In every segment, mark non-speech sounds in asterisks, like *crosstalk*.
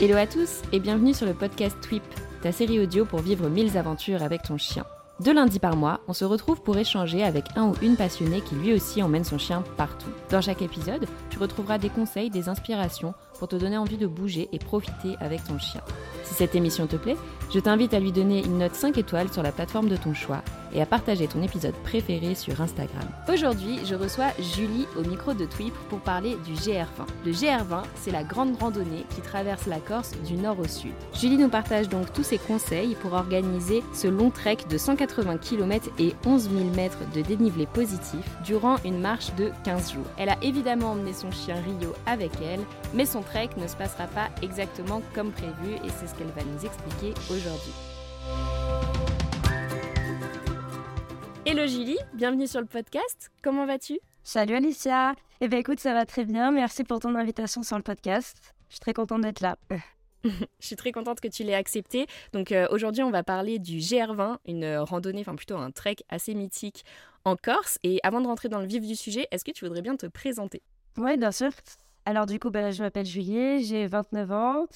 Hello à tous et bienvenue sur le podcast Twip, ta série audio pour vivre mille aventures avec ton chien. Deux lundis par mois, on se retrouve pour échanger avec un ou une passionnée qui lui aussi emmène son chien partout. Dans chaque épisode, tu retrouveras des conseils, des inspirations pour te donner envie de bouger et profiter avec ton chien. Si cette émission te plaît, je t'invite à lui donner une note 5 étoiles sur la plateforme de ton choix et à partager ton épisode préféré sur Instagram. Aujourd'hui, je reçois Julie au micro de Twip pour parler du GR20. Le GR20, c'est la grande randonnée qui traverse la Corse du nord au sud. Julie nous partage donc tous ses conseils pour organiser ce long trek de 180 km et 11 000 mètres de dénivelé positif durant une marche de 15 jours. Elle a évidemment emmené son chien Rio avec elle, mais son trek ne se passera pas exactement comme prévu et c'est ce qu'elle va nous expliquer aujourd'hui. Hello Julie, bienvenue sur le podcast. Comment vas-tu? Salut Alicia. Eh bien écoute, ça va très bien. Merci pour ton invitation sur le podcast. Je suis très contente d'être là. *laughs* Je suis très contente que tu l'aies accepté. Donc euh, aujourd'hui, on va parler du GR20, une randonnée, enfin plutôt un trek assez mythique en Corse. Et avant de rentrer dans le vif du sujet, est-ce que tu voudrais bien te présenter? Oui, bien sûr. Alors du coup, ben, je m'appelle Julie, j'ai 29 ans,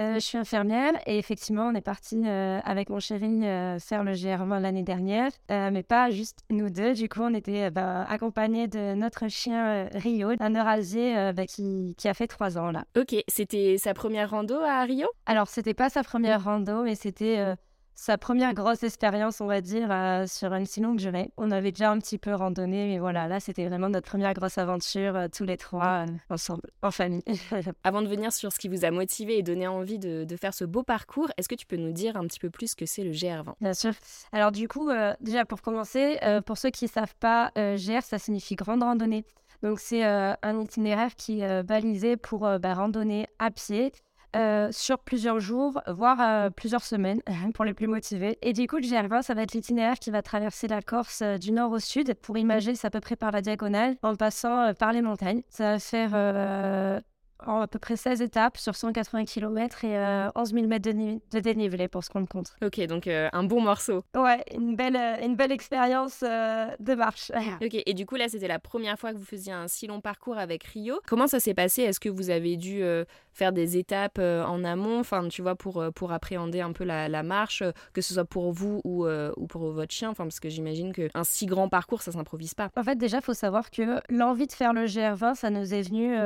euh, je suis infirmière et effectivement, on est parti euh, avec mon chéri euh, faire le GR20 l'année dernière, mais pas juste nous deux. Du coup, on était ben, accompagnés de notre chien Rio, un Eurasier ben, qui, qui, a fait trois ans là. Ok, c'était sa première rando à Rio? Alors, c'était pas sa première rando, mais c'était sa première grosse expérience, on va dire, euh, sur une si longue durée. On avait déjà un petit peu randonné, mais voilà, là, c'était vraiment notre première grosse aventure, euh, tous les trois, euh, ensemble, en famille. *laughs* Avant de venir sur ce qui vous a motivé et donné envie de, faire ce beau parcours, est-ce que tu peux nous dire un petit peu plus ce que c'est le GR20 Bien sûr. Alors du coup, déjà pour commencer, pour ceux qui ne savent pas, GR, ça signifie grande randonnée. Donc c'est un itinéraire qui est balisé pour bah, randonner à pied euh, sur plusieurs jours, voire euh, plusieurs semaines *laughs* pour les plus motivés. Et du coup, le GR20, ça va être l'itinéraire qui va traverser la Corse euh, du nord au sud. Pour imager, c'est à peu près par la diagonale, en passant par les montagnes. Ça va faire en à peu près 16 étapes sur 180 km et 11 000 mètres de, dénivelé pour ce qu'on compte. Ok, donc un bon morceau. Ouais, une belle, une belle expérience de marche. *laughs* ok, et du coup là c'était la première fois que vous faisiez un si long parcours avec Rio. Comment ça s'est passé? Est-ce que vous avez dû faire des étapes euh, en amont, enfin, tu vois, pour, euh, pour appréhender un peu la, marche, euh, que ce soit pour vous ou, ou pour votre chien, enfin, parce que j'imagine qu'un si grand parcours, ça s'improvise pas. En fait, déjà, faut savoir que l'envie de faire le GR20, ça nous est venu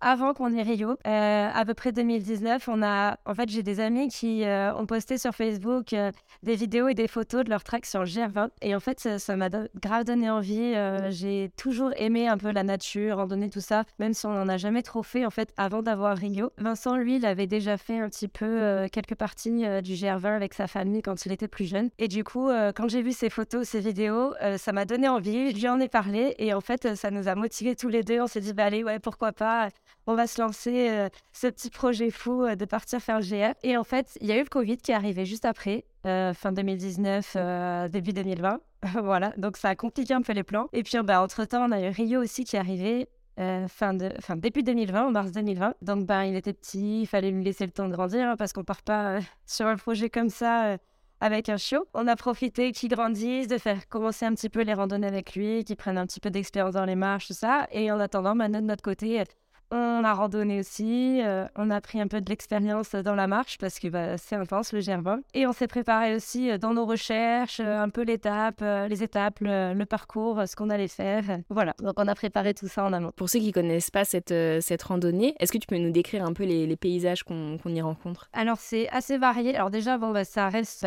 avant qu'on ait Rio. à peu près 2019, on a, en fait, j'ai des amis qui ont posté sur Facebook des vidéos et des photos de leur trek sur le GR20. Et en fait, ça m'a grave donné envie. j'ai toujours aimé un peu la nature, randonnée, tout ça, même si on n'en a jamais trop fait, en fait, avant d'avoir Rio. Vincent, lui, il avait déjà fait un petit peu euh, quelques parties euh, du GR20 avec sa famille quand il était plus jeune. Et du coup, euh, quand j'ai vu ses photos, ses vidéos, ça m'a donné envie. Je lui en ai parlé et en fait, ça nous a motivés tous les deux. On s'est dit, bah allez, ouais, pourquoi pas on va se lancer ce petit projet fou de partir faire le GR. Et en fait, il y a eu le Covid qui est arrivé juste après, fin 2019, début 2020. *laughs* voilà, donc ça a compliqué un peu les plans. Et puis, bah, entre-temps, on a eu Rio aussi qui est arrivé. Euh, fin de, fin, début 2020, en mars 2020. Donc, ben, il était petit, il fallait lui laisser le temps de grandir hein, parce qu'on part pas euh, *laughs* sur un projet comme ça euh, avec un chiot. On a profité qu'il grandisse, de faire commencer un petit peu les randonnées avec lui, qu'il prenne un petit peu d'expérience dans les marches, tout ça. Et en attendant, maintenant, de notre côté, on a randonné aussi, euh, on a pris un peu de l'expérience dans la marche parce que bah, c'est intense le GR20. Et on s'est préparé aussi euh, dans nos recherches, euh, un peu l'étape, les étapes, le, parcours, ce qu'on allait faire. Voilà, donc on a préparé tout ça en amont. Pour ceux qui connaissent pas cette, cette randonnée, est-ce que tu peux nous décrire un peu les, paysages qu'on y rencontre? Alors c'est assez varié. Alors déjà, bon, bah, ça reste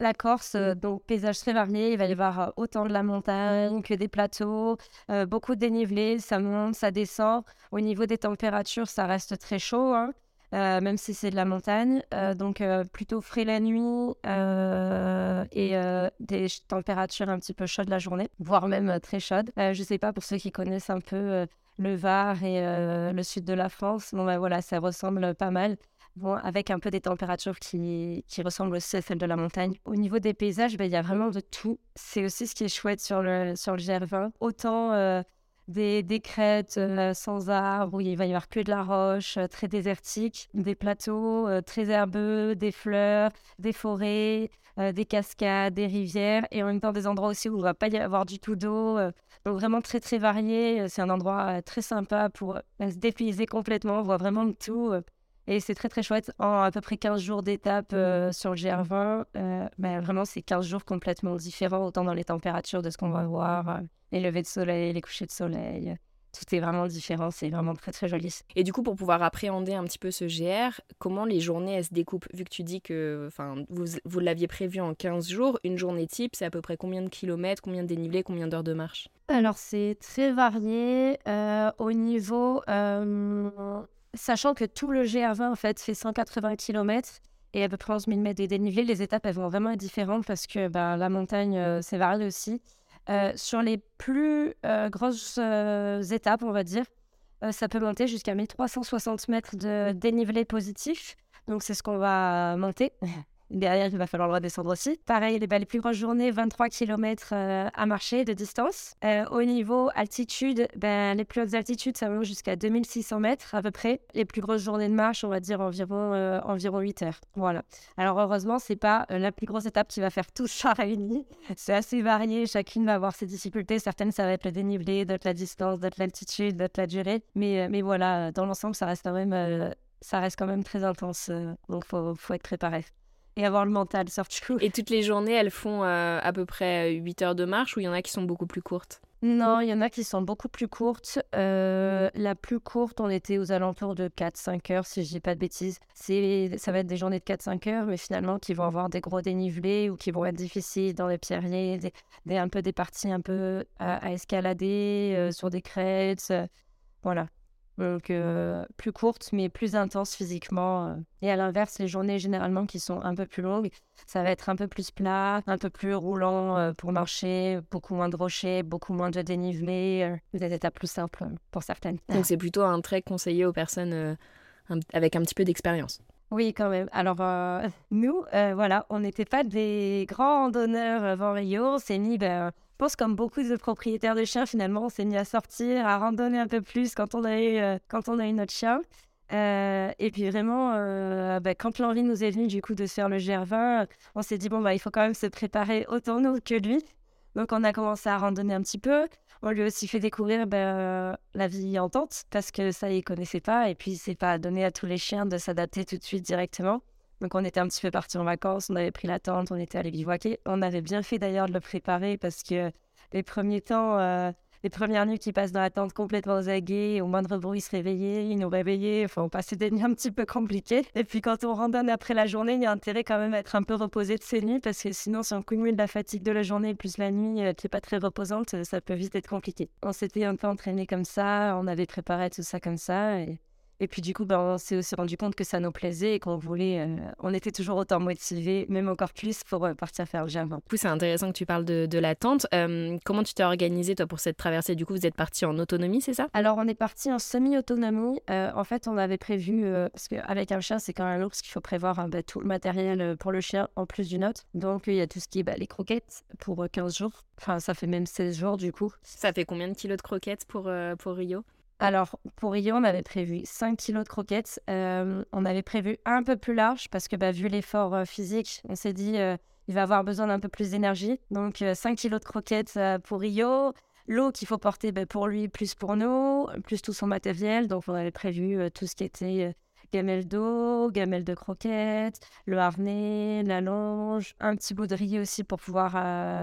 la Corse, euh, donc paysage très varié, il va y avoir euh, autant de la montagne que des plateaux, euh, beaucoup de dénivelé, ça monte, ça descend. Au niveau des températures, ça reste très chaud, hein, même si c'est de la montagne. donc plutôt frais la nuit et des températures un petit peu chaudes la journée, voire même très chaudes. je ne sais pas pour ceux qui connaissent un peu le Var et le sud de la France, bon ben voilà, ça ressemble pas mal avec un peu des températures qui, qui, ressemblent aussi à celles de la montagne. Au niveau des paysages, ben, il y a vraiment de tout. C'est aussi ce qui est chouette sur le, sur le GR20. Autant euh, des, des crêtes sans arbres où il va y avoir que de la roche, très désertique, des plateaux très herbeux, des fleurs, des forêts, des cascades, des rivières et en même temps des endroits aussi où il ne va pas y avoir du tout d'eau. donc vraiment très très varié. C'est un endroit très sympa pour se dépayser complètement. On voit vraiment tout. Et c'est très très chouette. En à peu près 15 jours d'étape euh, sur le GR20, euh, ben, vraiment c'est 15 jours complètement différents, autant dans les températures de ce qu'on va voir, euh, les levées de soleil, les couchers de soleil. Tout est vraiment différent, c'est vraiment très très joli. Et du coup, pour pouvoir appréhender un petit peu ce GR, comment les journées elles se découpent? Vu que tu dis que vous, vous l'aviez prévu en 15 jours, une journée type, c'est à peu près combien de kilomètres, combien de dénivelé, combien d'heures de marche? Alors c'est très varié. au niveau sachant que tout le GR20 en fait fait 180 km et à peu près 11 000 mètres de dénivelé, les étapes elles vont vraiment être différentes parce que bah, la montagne euh, c'est varié aussi. Euh, sur les plus euh, grosses étapes, on va dire, ça peut monter jusqu'à 1360 mètres de dénivelé positif. Donc c'est ce qu'on va monter. *laughs* Derrière, il va falloir le redescendre aussi. Pareil, les, les plus grosses journées, 23 km euh, à marcher de distance. Euh, au niveau altitude, ben, les plus hautes altitudes, ça va jusqu'à 2600 mètres à peu près. Les plus grosses journées de marche, on va dire environ, euh, environ 8 heures. Voilà. Alors heureusement, c'est pas la plus grosse étape qui va faire tout ça réuni. *laughs* C'est assez varié. Chacune va avoir ses difficultés. Certaines, ça va être le dénivelé, d'autres la distance, d'autres l'altitude, d'autres la durée. Mais, voilà, dans l'ensemble, ça reste quand même, très intense. donc, faut, faut être préparé et avoir le mental surtout. Et toutes les journées, elles font euh, à peu près 8 heures de marche ou il y en a qui sont beaucoup plus courtes? Non, il y en a qui sont beaucoup plus courtes. Euh, la plus courte, on était aux alentours de 4-5 heures, si je dis pas de bêtises. Ça va être des journées de 4-5 heures, mais finalement qui vont avoir des gros dénivelés ou qui vont être difficiles dans les pierriers, des, un peu des parties un peu à, escalader euh, sur des crêtes. voilà. Donc, euh, plus courte, mais plus intense physiquement. Euh. Et à l'inverse, les journées généralement qui sont un peu plus longues, ça va être un peu plus plat, un peu plus roulant euh, pour marcher, beaucoup moins de rochers, beaucoup moins de dénivelé, des étapes plus simples pour certaines. Donc, c'est plutôt un trait conseillé aux personnes avec un petit peu d'expérience. Oui, quand même. Alors, nous, voilà, on n'était pas des grands randonneurs avant Rio. On s'est mis, ben, je pense comme beaucoup de propriétaires de chiens, finalement, on s'est mis à sortir, à randonner un peu plus quand on a eu, euh, quand on a eu notre chien. Euh, et puis vraiment, euh, bah, quand l'envie nous est venue du coup de faire le GR20, on s'est dit bon bah il faut quand même se préparer autant nous que lui. Donc on a commencé à randonner un petit peu. On lui a aussi fait découvrir bah, la vie en tente parce que ça il connaissait pas et puis c'est pas donné à tous les chiens de s'adapter tout de suite directement. Donc on était un petit peu partis en vacances, on avait pris la tente, on était allé bivouaquer. On avait bien fait d'ailleurs de le préparer parce que les premiers temps, euh, les premières nuits qui passent dans la tente complètement aux au moindre bruit se réveiller, ils nous réveillaient, enfin on passait des nuits un petit peu compliquées. Et puis quand on randonne après la journée, il y a intérêt quand même à être un peu reposé de ces nuits parce que sinon si on cumule la fatigue de la journée plus la nuit euh, qui n'est pas très reposante, ça peut vite être compliqué. On s'était un peu entraîné comme ça, on avait préparé tout ça comme ça et puis du coup, ben, on s'est aussi rendu compte que ça nous plaisait et qu'on voulait, euh, on était toujours autant motivés, même encore plus pour euh, partir faire le jardin. Du coup, c'est intéressant que tu parles de, de la tente. Euh, comment tu t'es organisé toi pour cette traversée? Du coup, vous êtes parti en autonomie, c'est ça? Alors, on est parti en semi-autonomie. en fait, on avait prévu, parce qu'avec un chien, c'est quand même lourd, parce qu'il faut prévoir ben, tout le matériel pour le chien en plus d'une autre. Donc, il y a tout ce qui est ben, les croquettes pour 15 jours. Enfin, ça fait même 16 jours du coup. Ça fait combien de kilos de croquettes pour, pour Rio? Alors, pour Rio, on avait prévu 5 kilos de croquettes. Euh, on avait prévu un peu plus large parce que, bah, vu l'effort euh, physique, on s'est dit euh, il va avoir besoin d'un peu plus d'énergie. Donc, 5 kilos de croquettes pour Rio. L'eau qu'il faut porter bah, pour lui, plus pour nous, plus tout son matériel. Donc, on avait prévu tout ce qui était gamelle d'eau, gamelle de croquettes, le harnais, la longe, un petit bout de riz aussi pour pouvoir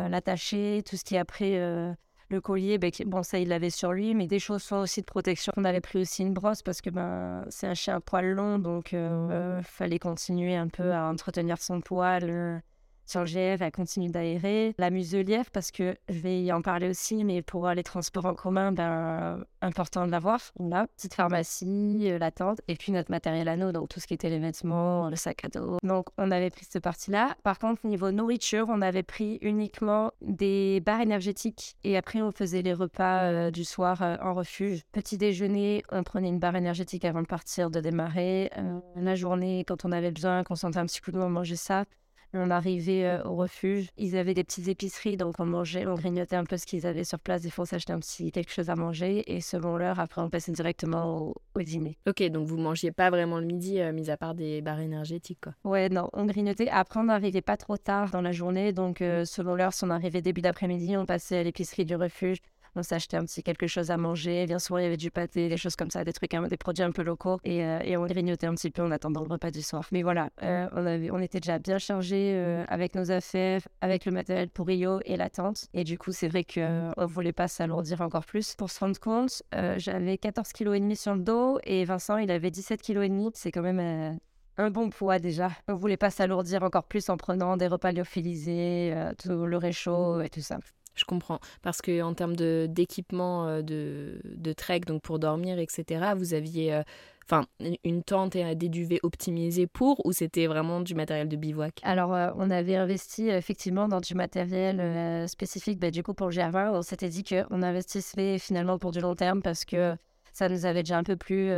l'attacher, tout ce qui est après le collier, ben, bon, ça, il l'avait sur lui, mais des chaussons aussi de protection. On avait pris aussi une brosse parce que ben, c'est un chien à poil long, donc il euh, fallait continuer un peu à entretenir son poil. Euh, sur le GF, elle continue d'aérer. La muselière, parce que je vais y en parler aussi, mais pour les transports en commun, ben, important de l'avoir. On a petite pharmacie, euh, la tente, et puis notre matériel à nous, donc tout ce qui était les vêtements, le sac à dos. Donc on avait pris cette partie-là. Par contre, niveau nourriture, on avait pris uniquement des barres énergétiques, et après on faisait les repas euh, du soir euh, en refuge. Petit déjeuner, on prenait une barre énergétique avant de partir, de démarrer. la journée, quand on avait besoin, qu'on sentait un petit coup de on mangeait ça. On arrivait au refuge, ils avaient des petites épiceries, donc on mangeait, on grignotait un peu ce qu'ils avaient sur place. Des fois, on s'achetait un petit quelque chose à manger et selon l'heure, après, on passait directement au, dîner. Ok, donc vous mangiez pas vraiment le midi, mis à part des barres énergétiques, quoi. Ouais, non, on grignotait. Après, on n'arrivait pas trop tard dans la journée, donc selon l'heure, si on arrivait début d'après-midi, on passait à l'épicerie du refuge on s'achetait un petit quelque chose à manger. Bien souvent, il y avait du pâté, des choses comme ça, des trucs, des produits un peu locaux. Et, euh, et on grignotait un petit peu en attendant le repas du soir. Mais voilà, euh, on, avait, on était déjà bien chargé euh, avec nos affaires, avec le matériel pour Rio et la tente. Et du coup, c'est vrai qu'on ne voulait pas s'alourdir encore plus. Pour se rendre compte, j'avais 14 kg et demi sur le dos et Vincent, il avait 17 kg et demi. C'est quand même un bon poids déjà. On voulait pas s'alourdir encore plus en prenant des repas lyophilisés, tout le réchaud et tout ça. Je comprends. Parce que en termes d'équipement euh, de, de, trek, donc pour dormir, etc., vous aviez euh, une tente et des duvets optimisés pour ou c'était vraiment du matériel de bivouac? Alors, euh, on avait investi effectivement dans du matériel spécifique. Bah, du coup, pour le GR20, on s'était dit qu'on investissait finalement pour du long terme parce que ça nous avait déjà un peu plus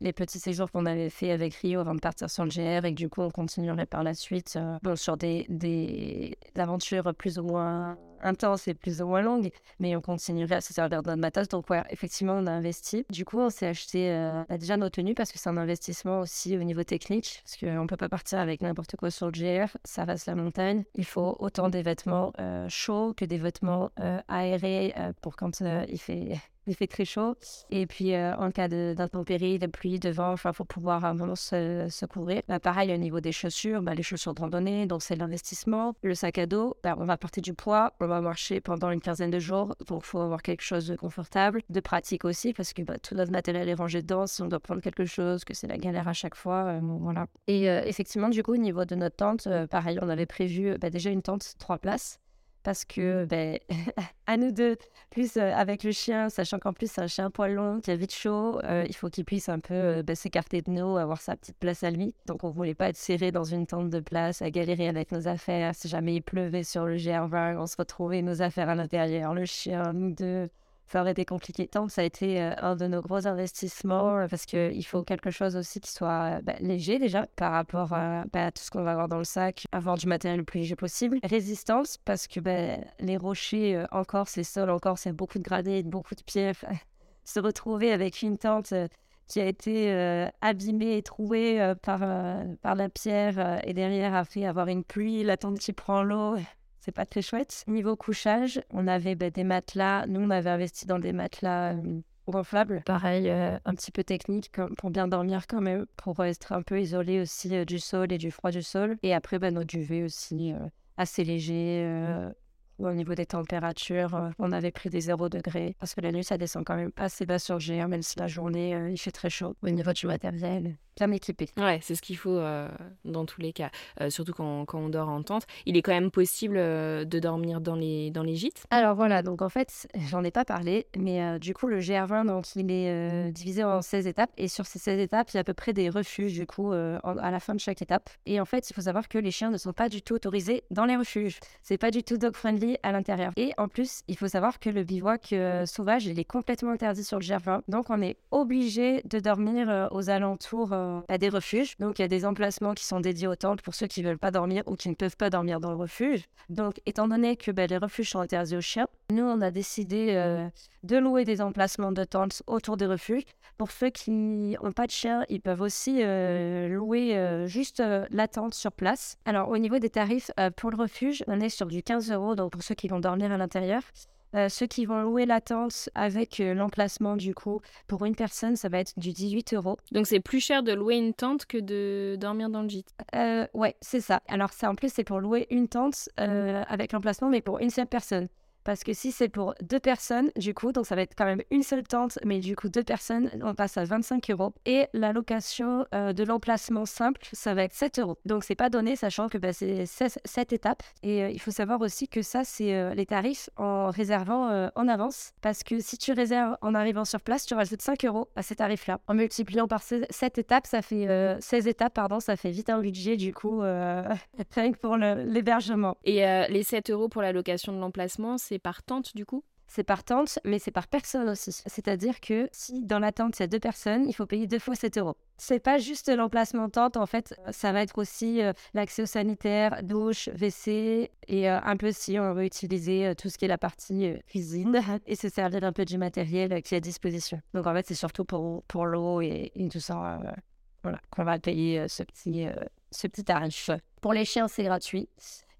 les petits séjours qu'on avait fait avec Rio avant de partir sur le GR et que du coup on continuerait par la suite bon, sur des, des aventures plus ou moins intenses et plus ou moins longues, mais on continuerait à se servir de notre matos. Donc ouais, effectivement, on a investi. Du coup, on s'est acheté euh, bah, déjà nos tenues parce que c'est un investissement aussi au niveau technique, parce qu'on ne peut pas partir avec n'importe quoi sur le GR, ça reste la montagne. Il faut autant des vêtements euh, chauds que des vêtements euh, aérés pour quand il fait il fait très chaud. Et puis, en cas d'intempéries, de, pluie, de vent, il faut pouvoir un moment se, se couvrir. Bah, pareil, au niveau des chaussures, bah, les chaussures de randonnée, donc c'est l'investissement. Le sac à dos, bah, on va porter du poids, on va marcher pendant une quinzaine de jours, donc il faut avoir quelque chose de confortable, de pratique aussi, parce que tout notre matériel est rangé dedans. Si on doit prendre quelque chose, que c'est la galère à chaque fois, euh, voilà. Et euh, effectivement, du coup, au niveau de notre tente, pareil, on avait prévu déjà une tente trois places parce que ben, *laughs* à nous deux, plus euh, avec le chien, sachant qu'en plus c'est un chien poil long qui a vite chaud, euh, il faut qu'il puisse un peu euh, ben, s'écarter de nous, avoir sa petite place à lui. Donc on voulait pas être serré dans une tente de place, à galérer avec nos affaires. Si jamais il pleuvait sur le GR20, on se retrouvait nos affaires à l'intérieur, le chien, nous deux ça aurait été compliqué. Donc, ça a été euh, un de nos gros investissements euh, parce qu'il faut quelque chose aussi qui soit bah, léger déjà par rapport à, bah, tout ce qu'on va avoir dans le sac, avoir du matériel le plus léger possible. Résistance parce que bah, les rochers euh, encore, c'est sol encore, c'est beaucoup de granit, beaucoup de pierres. *laughs* Se retrouver avec une tente qui a été abîmée et trouée par, par la pierre et derrière après avoir une pluie, la tente qui prend l'eau c'est pas très chouette. Niveau couchage, on avait bah, des matelas. Nous, on avait investi dans des matelas euh, gonflables. Pareil, euh, un petit peu technique pour bien dormir quand même, pour être un peu isolé aussi euh, du sol et du froid du sol. Et après, bah, notre duvet aussi assez léger. Au niveau des températures, on avait pris des 0 degrés parce que la nuit, ça descend quand même assez bas sur GR, même si la journée, il fait très chaud. Au niveau du matériel, bien équipé. Ouais, c'est ce qu'il faut euh, dans tous les cas, euh, surtout quand, quand, on dort en tente. Il est quand même possible euh, de dormir dans les, dans les gîtes? Alors voilà, donc en fait, j'en ai pas parlé, mais du coup, le GR20, donc, il est divisé en 16 étapes, et sur ces 16 étapes, il y a à peu près des refuges, du coup, à la fin de chaque étape. Et en fait, il faut savoir que les chiens ne sont pas du tout autorisés dans les refuges. C'est pas du tout dog-friendly à l'intérieur. Et en plus, il faut savoir que le bivouac sauvage, il est complètement interdit sur le GR20, donc on est obligé de dormir aux alentours à des refuges. Donc, il y a des emplacements qui sont dédiés aux tentes pour ceux qui ne veulent pas dormir ou qui ne peuvent pas dormir dans le refuge. Donc, étant donné que ben, les refuges sont interdits aux chiens, nous, on a décidé euh, de louer des emplacements de tentes autour des refuges. Pour ceux qui n'ont pas de chien, ils peuvent aussi euh, louer euh, juste la tente sur place. Alors, au niveau des tarifs, pour le refuge, on est sur du 15 euros, donc pour ceux qui vont dormir à l'intérieur. Euh, ceux qui vont louer la tente avec euh, l'emplacement, du coup, pour une personne, ça va être du 18 euros. Donc c'est plus cher de louer une tente que de dormir dans le gîte euh, Ouais, c'est ça. Alors ça, en plus, c'est pour louer une tente avec l'emplacement, mais pour une seule personne. Parce que si c'est pour deux personnes, du coup, donc ça va être quand même une seule tente, mais du coup, deux personnes, on passe à 25 euros. Et la location euh, de l'emplacement simple, ça va être 7 euros. Donc, c'est pas donné, sachant que bah, c'est 7 étapes. Et euh, il faut savoir aussi que ça, c'est euh, les tarifs en réservant en avance. Parce que si tu réserves en arrivant sur place, tu rajoutes 5 euros à ces tarifs-là. En multipliant par 7 étapes, ça fait 16 étapes, pardon, ça fait vite un budget, du coup, *laughs* rien pour l'hébergement. Et les 7 euros pour la location de l'emplacement, c'est par tente du coup? C'est par tente, mais c'est par personne aussi. C'est-à-dire que si dans la tente, il y a deux personnes, il faut payer deux fois 7 euros. C'est pas juste l'emplacement tente, en fait, ça va être aussi euh, l'accès aux sanitaires, douche, WC, et euh, un peu si on veut utiliser euh, tout ce qui est la partie cuisine *laughs* et se servir un peu du matériel qui est à disposition. Donc en fait, c'est surtout pour, pour l'eau et, tout ça voilà, qu'on va payer ce petit, ce petit tarif. Pour les chiens, c'est gratuit.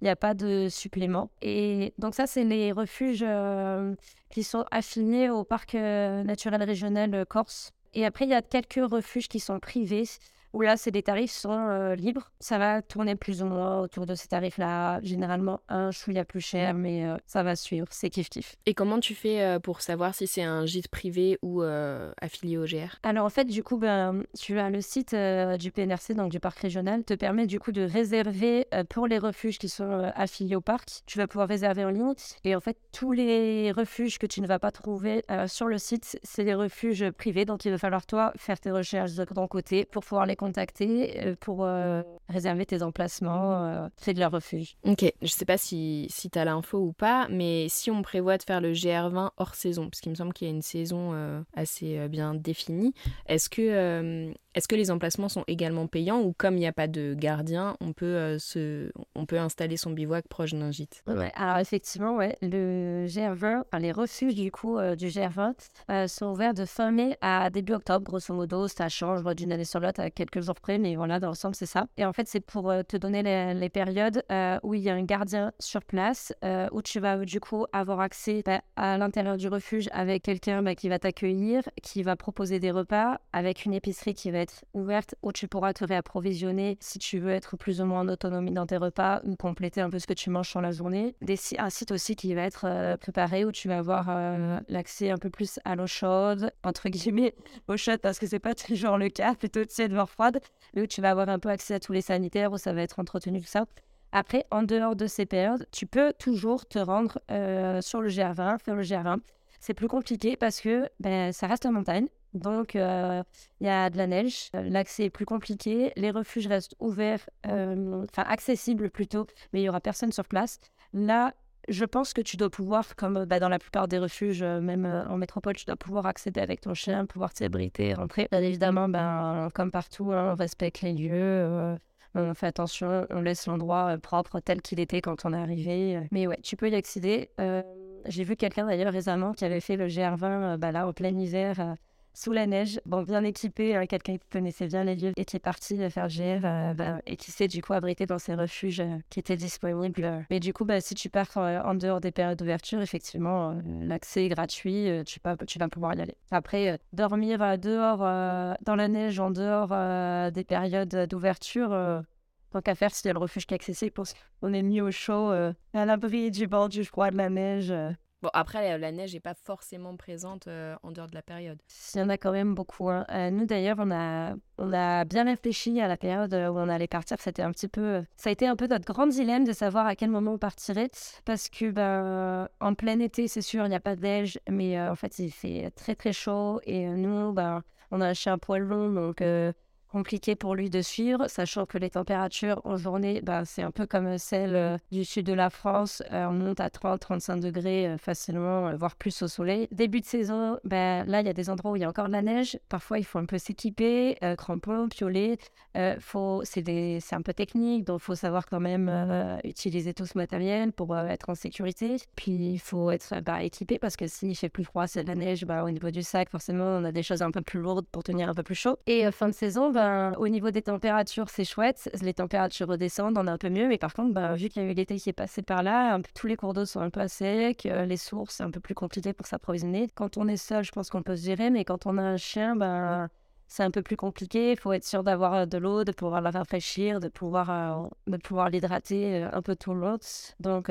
Il n'y a pas de supplément. Et donc ça, c'est les refuges euh, qui sont affiliés au parc euh, naturel régional euh, Corse. Et après, il y a quelques refuges qui sont privés où là, c'est des tarifs sont euh, libres. Ça va tourner plus ou moins autour de ces tarifs-là. Généralement, un chouïa plus cher, mais euh, ça va suivre. C'est kiff-kiff. Et comment tu fais euh, pour savoir si c'est un gîte privé ou affilié au GR Alors, en fait, du coup, ben, tu as le site du PNRC, donc du parc régional, te permet du coup de réserver pour les refuges qui sont affiliés au parc. Tu vas pouvoir réserver en ligne. Et en fait, tous les refuges que tu ne vas pas trouver sur le site, c'est des refuges privés. Donc, il va falloir, toi, faire tes recherches de ton côté pour pouvoir les contacter euh, pour euh, réserver tes emplacements, euh, c'est de leur refuge. Ok, je sais pas si, si tu as l'info ou pas, mais si on prévoit de faire le GR20 hors saison, parce qu'il me semble qu'il y a une saison assez bien définie, est-ce que est-ce que les emplacements sont également payants ou comme il n'y a pas de gardien, on peut, euh, se... on peut installer son bivouac proche d'un gîte? Ouais, Alors effectivement, ouais, le GR20, les refuges du coup euh, du GR20 euh, sont ouverts de fin mai à début octobre, grosso modo. Ça change d'une année sur l'autre à quelques jours près, mais voilà, dans l'ensemble, c'est ça. Et en fait, c'est pour te donner les, périodes où il y a un gardien sur place, où tu vas du coup avoir accès bah, à l'intérieur du refuge avec quelqu'un bah, qui va t'accueillir, qui va proposer des repas, avec une épicerie qui va ouverte où tu pourras te réapprovisionner si tu veux être plus ou moins en autonomie dans tes repas ou compléter un peu ce que tu manges dans la journée. Un site aussi qui va être euh, préparé où tu vas avoir euh, l'accès un peu plus à l'eau chaude, entre guillemets, *laughs* eau chaude parce que c'est pas *laughs* toujours le cas, plutôt tiède voire froide, mais où tu vas avoir un peu accès à tous les sanitaires, où ça va être entretenu, tout ça. Après, en dehors de ces périodes, tu peux toujours te rendre euh, sur le GR20, faire le GR20. C'est plus compliqué parce que ben, ça reste en montagne. Donc, euh, il y a de la neige, euh, l'accès est plus compliqué, les refuges restent ouverts, enfin accessibles plutôt, mais il y aura personne sur place. Là, je pense que tu dois pouvoir, comme bah, dans la plupart des refuges, même en métropole, tu dois pouvoir accéder avec ton chien, pouvoir t'abriter, rentrer. Évidemment, ben, comme partout, hein, on respecte les lieux. on fait attention, on laisse l'endroit propre tel qu'il était quand on est arrivé. Mais ouais, tu peux y accéder. J'ai vu quelqu'un d'ailleurs récemment qui avait fait le GR20 bah, là, au plein hiver sous la neige, bon, bien équipé, hein, quelqu'un qui connaissait bien les lieux et qui est parti faire GR euh, bah, et qui s'est du coup abrité dans ces refuges euh, qui étaient disponibles. Mais du coup, bah, si tu pars euh, en dehors des périodes d'ouverture, effectivement, l'accès est gratuit, tu, peux, tu vas pouvoir y aller. Après, dormir dehors dans la neige, en dehors des périodes d'ouverture, tant qu'à faire, s'il y a le refuge qui est accessible, on est mis au chaud, à l'abri du bord du froid, de la neige. Après, la, neige n'est pas forcément présente euh, en dehors de la période. Il y en a quand même beaucoup. Hein. Euh, nous, d'ailleurs, on a, on a bien réfléchi à la période où on allait partir. C'était un petit peu... Ça a été un peu notre grand dilemme de savoir à quel moment on partirait. Parce que, ben, en plein été, c'est sûr, il n'y a pas de neige. Mais euh, en fait, il fait très, très chaud. Et nous, ben, on a un chien poil long, donc compliqué pour lui de suivre, sachant que les températures en journée, bah, c'est un peu comme celles euh, du sud de la France. Euh, on monte à 30-35 degrés euh, facilement, voire plus au soleil. Début de saison, bah, là, il y a des endroits où il y a encore de la neige. Parfois, il faut un peu s'équiper, crampons, piolets. faut, c'est, un peu technique, donc il faut savoir quand même utiliser tout ce matériel pour être en sécurité. Puis, il faut être bah, équipé parce que s'il fait plus froid, c'est de la neige, bah, au niveau du sac, forcément, on a des choses un peu plus lourdes pour tenir un peu plus chaud. Et fin de saison, bah, ben, au niveau des températures, c'est chouette. Les températures redescendent, on est un peu mieux. Mais par contre, ben, vu qu'il y a eu l'été qui est passé par là, tous les cours d'eau sont un peu à sec. Euh, les sources, c'est un peu plus compliqué pour s'approvisionner. Quand on est seul, je pense qu'on peut se gérer. Mais quand on a un chien, ben, c'est un peu plus compliqué. Il faut être sûr d'avoir euh, de l'eau, de pouvoir la rafraîchir, de pouvoir, euh, pouvoir l'hydrater un peu tout le long. Donc,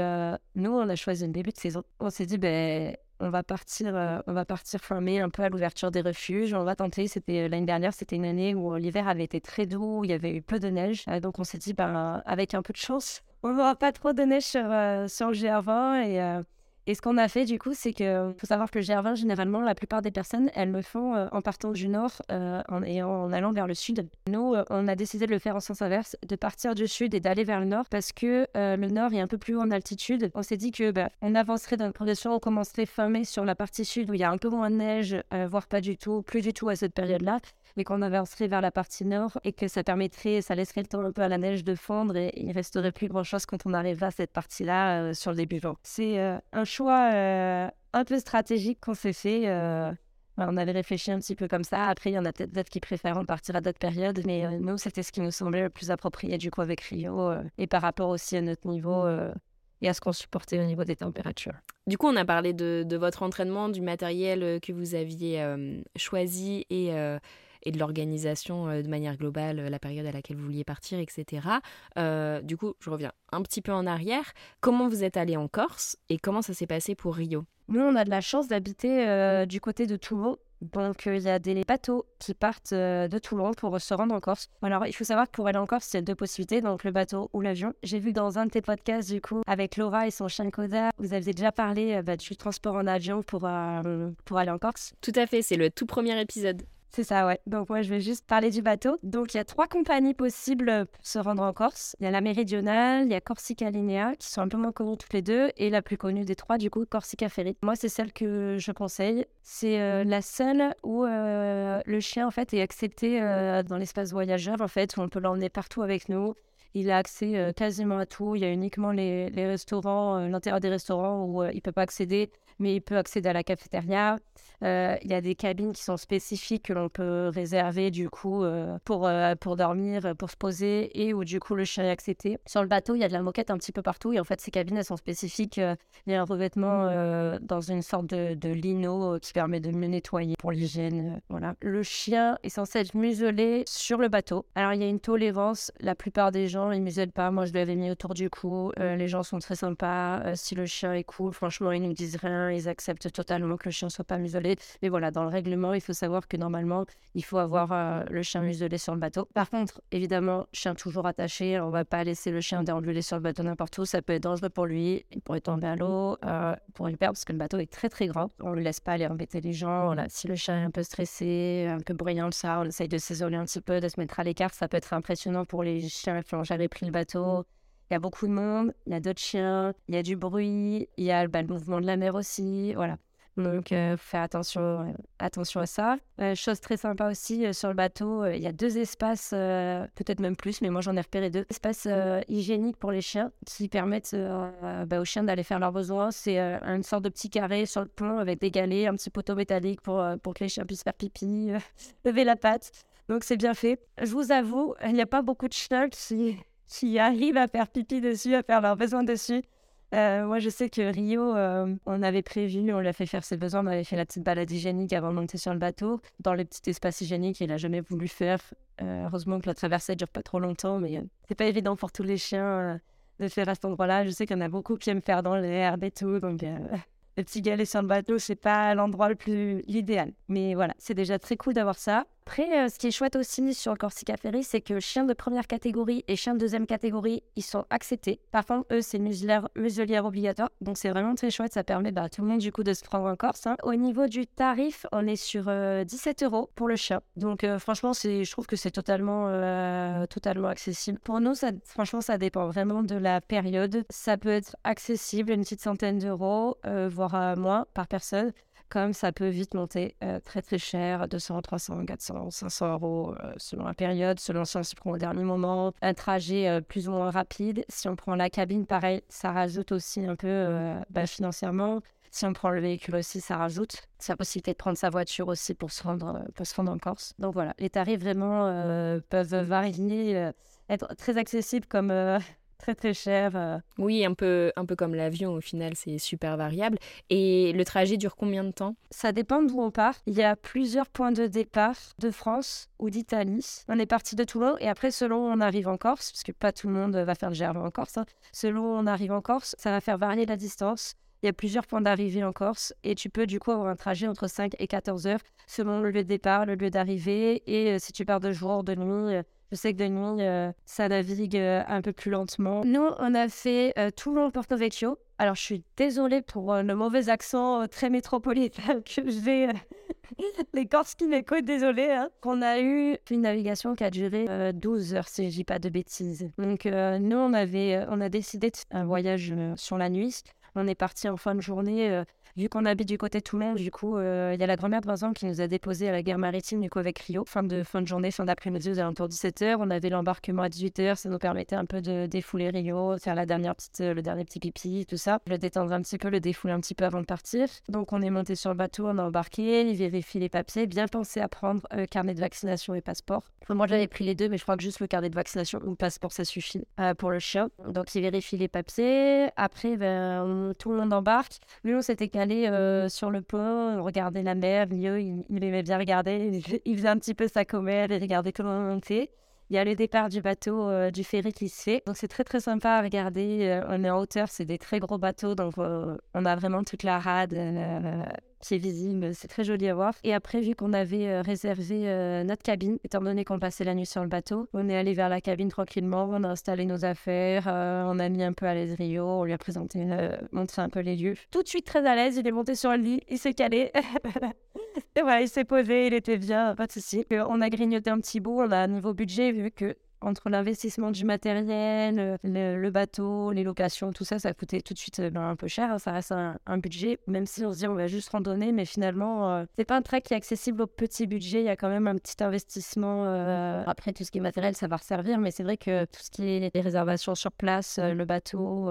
nous, on a choisi une début de saison. On s'est dit, ben, on va partir, euh, on va partir former un peu à l'ouverture des refuges. On va tenter. C'était euh, l'année dernière, c'était une année où l'hiver avait été très doux, il y avait eu peu de neige. Euh, donc on s'est dit, ben, avec un peu de chance, on n'aura pas trop de neige sur, sur le GR20 et Et ce qu'on a fait, du coup, c'est que faut savoir que le GR20, généralement, la plupart des personnes, elles le font en partant du nord en, et en allant vers le sud. Nous, on a décidé de le faire en sens inverse, de partir du sud et d'aller vers le nord parce que le nord est un peu plus haut en altitude. On s'est dit que bah, on avancerait dans une progression, on commencerait fin mai sur la partie sud où il y a un peu moins de neige, voire pas du tout, plus du tout à cette période-là mais qu'on avancerait vers la partie nord et que ça permettrait, ça laisserait le temps un peu à la neige de fondre et il resterait plus grand-chose quand on arrive à cette partie-là euh, sur le début vent. C'est euh, un choix euh, un peu stratégique qu'on s'est fait. on avait réfléchi un petit peu comme ça. Après, il y en a peut-être d'autres qui préfèrent en partir à d'autres périodes, mais nous, c'était ce qui nous semblait le plus approprié du coup avec Rio et par rapport aussi à notre niveau et à ce qu'on supportait au niveau des températures. Du coup, on a parlé de, votre entraînement, du matériel que vous aviez choisi et, et de l'organisation euh, de manière globale, euh, la période à laquelle vous vouliez partir, etc. Euh, du coup, je reviens un petit peu en arrière. Comment vous êtes allé en Corse et comment ça s'est passé pour Rio? Nous, on a de la chance d'habiter du côté de Toulon. Donc, il y a des bateaux qui partent de Toulon pour se rendre en Corse. Alors, il faut savoir que pour aller en Corse, il y a deux possibilités, donc le bateau ou l'avion. J'ai vu dans un de tes podcasts, du coup, avec Laura et son chien Koda, vous aviez déjà parlé bah, du transport en avion pour, pour aller en Corse. Tout à fait, c'est le tout premier épisode. C'est ça, ouais. Donc, moi, je vais juste parler du bateau. Donc, il y a trois compagnies possibles pour se rendre en Corse. Il y a la Méridionale, il y a Corsica Linea, qui sont un peu moins connues toutes les deux, et la plus connue des trois, du coup, Corsica Ferry. Moi, c'est celle que je conseille. C'est euh, la seule où euh, le chien, en fait, est accepté euh, dans l'espace voyageur, en fait, où on peut l'emmener partout avec nous. Il a accès quasiment à tout. Il y a uniquement les, les restaurants, l'intérieur des restaurants où il ne peut pas accéder mais il peut accéder à la cafétéria. Euh, il y a des cabines qui sont spécifiques que l'on peut réserver du coup euh, pour, euh, pour dormir, pour se poser et où du coup le chien est accepté. Sur le bateau, il y a de la moquette un petit peu partout et en fait ces cabines elles sont spécifiques. il y a un revêtement dans une sorte de, de lino qui permet de mieux nettoyer pour l'hygiène. voilà. Le chien est censé être muselé sur le bateau. Alors il y a une tolérance. La plupart des gens ils muselent pas. Moi je l'avais mis autour du cou. les gens sont très sympas. si le chien est cool, franchement ils nous disent rien ils acceptent totalement que le chien soit pas muselé. Mais voilà, dans le règlement, il faut savoir que normalement, il faut avoir euh, le chien muselé sur le bateau. Par contre, évidemment, chien toujours attaché, on va pas laisser le chien déambuler sur le bateau n'importe où, ça peut être dangereux pour lui, il pourrait tomber à l'eau, euh, pour le perdre parce que le bateau est très très grand. On ne laisse pas aller embêter les gens. Voilà. Si le chien est un peu stressé, un peu bruyant, ça, on essaye de s'isoler un petit peu, de se mettre à l'écart. Ça peut être impressionnant pour les chiens qui ont jamais pris le bateau. Il y a beaucoup de monde, il y a d'autres chiens, il y a du bruit, il y a bah, le mouvement de la mer aussi. Voilà. Donc, euh, faire attention, euh, attention à ça. Euh, chose très sympa aussi, sur le bateau, il y a deux espaces, peut-être même plus, mais moi j'en ai repéré deux. Espaces hygiéniques pour les chiens qui permettent bah, aux chiens d'aller faire leurs besoins. C'est une sorte de petit carré sur le pont avec des galets, un petit poteau métallique pour, pour que les chiens puissent faire pipi, *laughs* lever la patte. Donc, c'est bien fait. Je vous avoue, il n'y a pas beaucoup de chiens qui arrivent à faire pipi dessus, à faire leurs besoins dessus. Euh, moi, je sais que Rio, euh, on avait prévu, on l'a fait faire ses besoins, on avait fait la petite balade hygiénique avant de monter sur le bateau. Dans le petit espace hygiénique, il n'a jamais voulu faire. Euh, heureusement que la traversée dure pas trop longtemps, mais c'est pas évident pour tous les chiens de faire à cet endroit-là. Je sais qu'il y en a beaucoup qui aiment faire dans l'herbe et tout, donc *laughs* le petit galet sur le bateau, c'est pas l'endroit le plus idéal. Mais voilà, c'est déjà très cool d'avoir ça. Après, euh, ce qui est chouette aussi sur le Corsica Ferry, c'est que chiens de première catégorie et chiens de deuxième catégorie, ils sont acceptés. Par contre, eux, c'est muselière, muselière obligatoire. Donc, c'est vraiment très chouette. Ça permet bah, à tout le monde, du coup, de se prendre en Corse. Hein. Au niveau du tarif, on est sur 17 euh, euros pour le chien. Donc, euh, franchement, je trouve que c'est totalement, totalement accessible. Pour nous, franchement, ça dépend vraiment de la période. Ça peut être accessible, une petite centaine d'euros, voire moins par personne comme ça peut vite monter euh, très très cher, 200, 300, 400, 500 euros euh, selon la période, selon si on se prend au dernier moment. Un trajet euh, plus ou moins rapide. Si on prend la cabine, pareil, ça rajoute aussi un peu bah, financièrement. Si on prend le véhicule aussi, ça rajoute. C'est la possibilité de prendre sa voiture aussi pour se rendre, pour se rendre en Corse. Donc voilà, les tarifs vraiment peuvent varier, être très accessibles comme très très cher. Euh. Oui, un peu, un peu comme l'avion au final, c'est super variable. Et le trajet dure combien de temps? Ça dépend d'où on part. Il y a plusieurs points de départ de France ou d'Italie. On est parti de Toulon et après, selon où on arrive en Corse, parce que pas tout le monde va faire le GR en Corse, hein, selon où on arrive en Corse, ça va faire varier la distance. Il y a plusieurs points d'arrivée en Corse et tu peux du coup avoir un trajet entre 5 et 14 heures selon le lieu de départ, le lieu d'arrivée et euh, si tu pars de jour, de nuit, euh, je sais que de nuit, euh, ça navigue euh, un peu plus lentement. Nous, on a fait euh, Toulon-Porto Vecchio. Alors, je suis désolée pour le mauvais accent très métropolitain *laughs* que j'ai. Les Corses qui m'écoutent, désolée. Hein. On a eu une navigation qui a duré 12 heures, si je dis pas de bêtises. Donc, nous, on, avait, on a décidé de faire un voyage sur la nuit. On est parti en fin de journée vu qu'on habite du côté de Toulon, du coup, euh, il y a la grand-mère de Vincent qui nous a déposé à la gare maritime, du coup, avec Rio. Fin de, fin de journée, fin d'après-midi, aux alentours de 17h. On avait l'embarquement à 18h. Ça nous permettait un peu de défouler Rio, faire la dernière petite, euh, le dernier petit pipi, tout ça. Le détendre un petit peu, le défouler un petit peu avant de partir. Donc, on est monté sur le bateau, on a embarqué, il vérifie les papiers, bien pensé à prendre euh, carnet de vaccination et passeport. moi, j'avais pris les deux, mais je crois que juste le carnet de vaccination ou passeport, ça suffit pour le chien. Donc, il vérifie les papiers. Après, ben, tout le monde embarque. Lui, on s'était calé sur le pont, regarder la mer. il, il, aimait bien regarder. Il, faisait un petit peu sa commère et regardait comment on montait. Il y a le départ du bateau, euh, du ferry qui se fait. Donc c'est très très sympa à regarder. Euh, on est en hauteur, c'est des très gros bateaux. Donc euh, on a vraiment toute la rade qui est visible. C'est très joli à voir. Et après, vu qu'on avait réservé notre cabine, étant donné qu'on passait la nuit sur le bateau, on est allé vers la cabine tranquillement. On a installé nos affaires. on a mis un peu à l'aise Rio. On lui a présenté, montré un peu les lieux. Tout de suite très à l'aise. Il est monté sur le lit. Il s'est calé. *laughs* Et voilà, il s'est posé, il était bien, pas de souci. On a grignoté un petit bout, on a un nouveau budget vu que entre l'investissement du matériel, euh, le, bateau, les locations, tout ça, ça coûtait tout de suite euh, ben, un peu cher. Hein, ça reste un, budget, même si on se dit on va juste randonner, mais finalement, euh, c'est pas un trek qui est accessible au petit budget. Il y a quand même un petit investissement. après, tout ce qui est matériel, ça va resservir, mais c'est vrai que tout ce qui est les réservations sur place, le bateau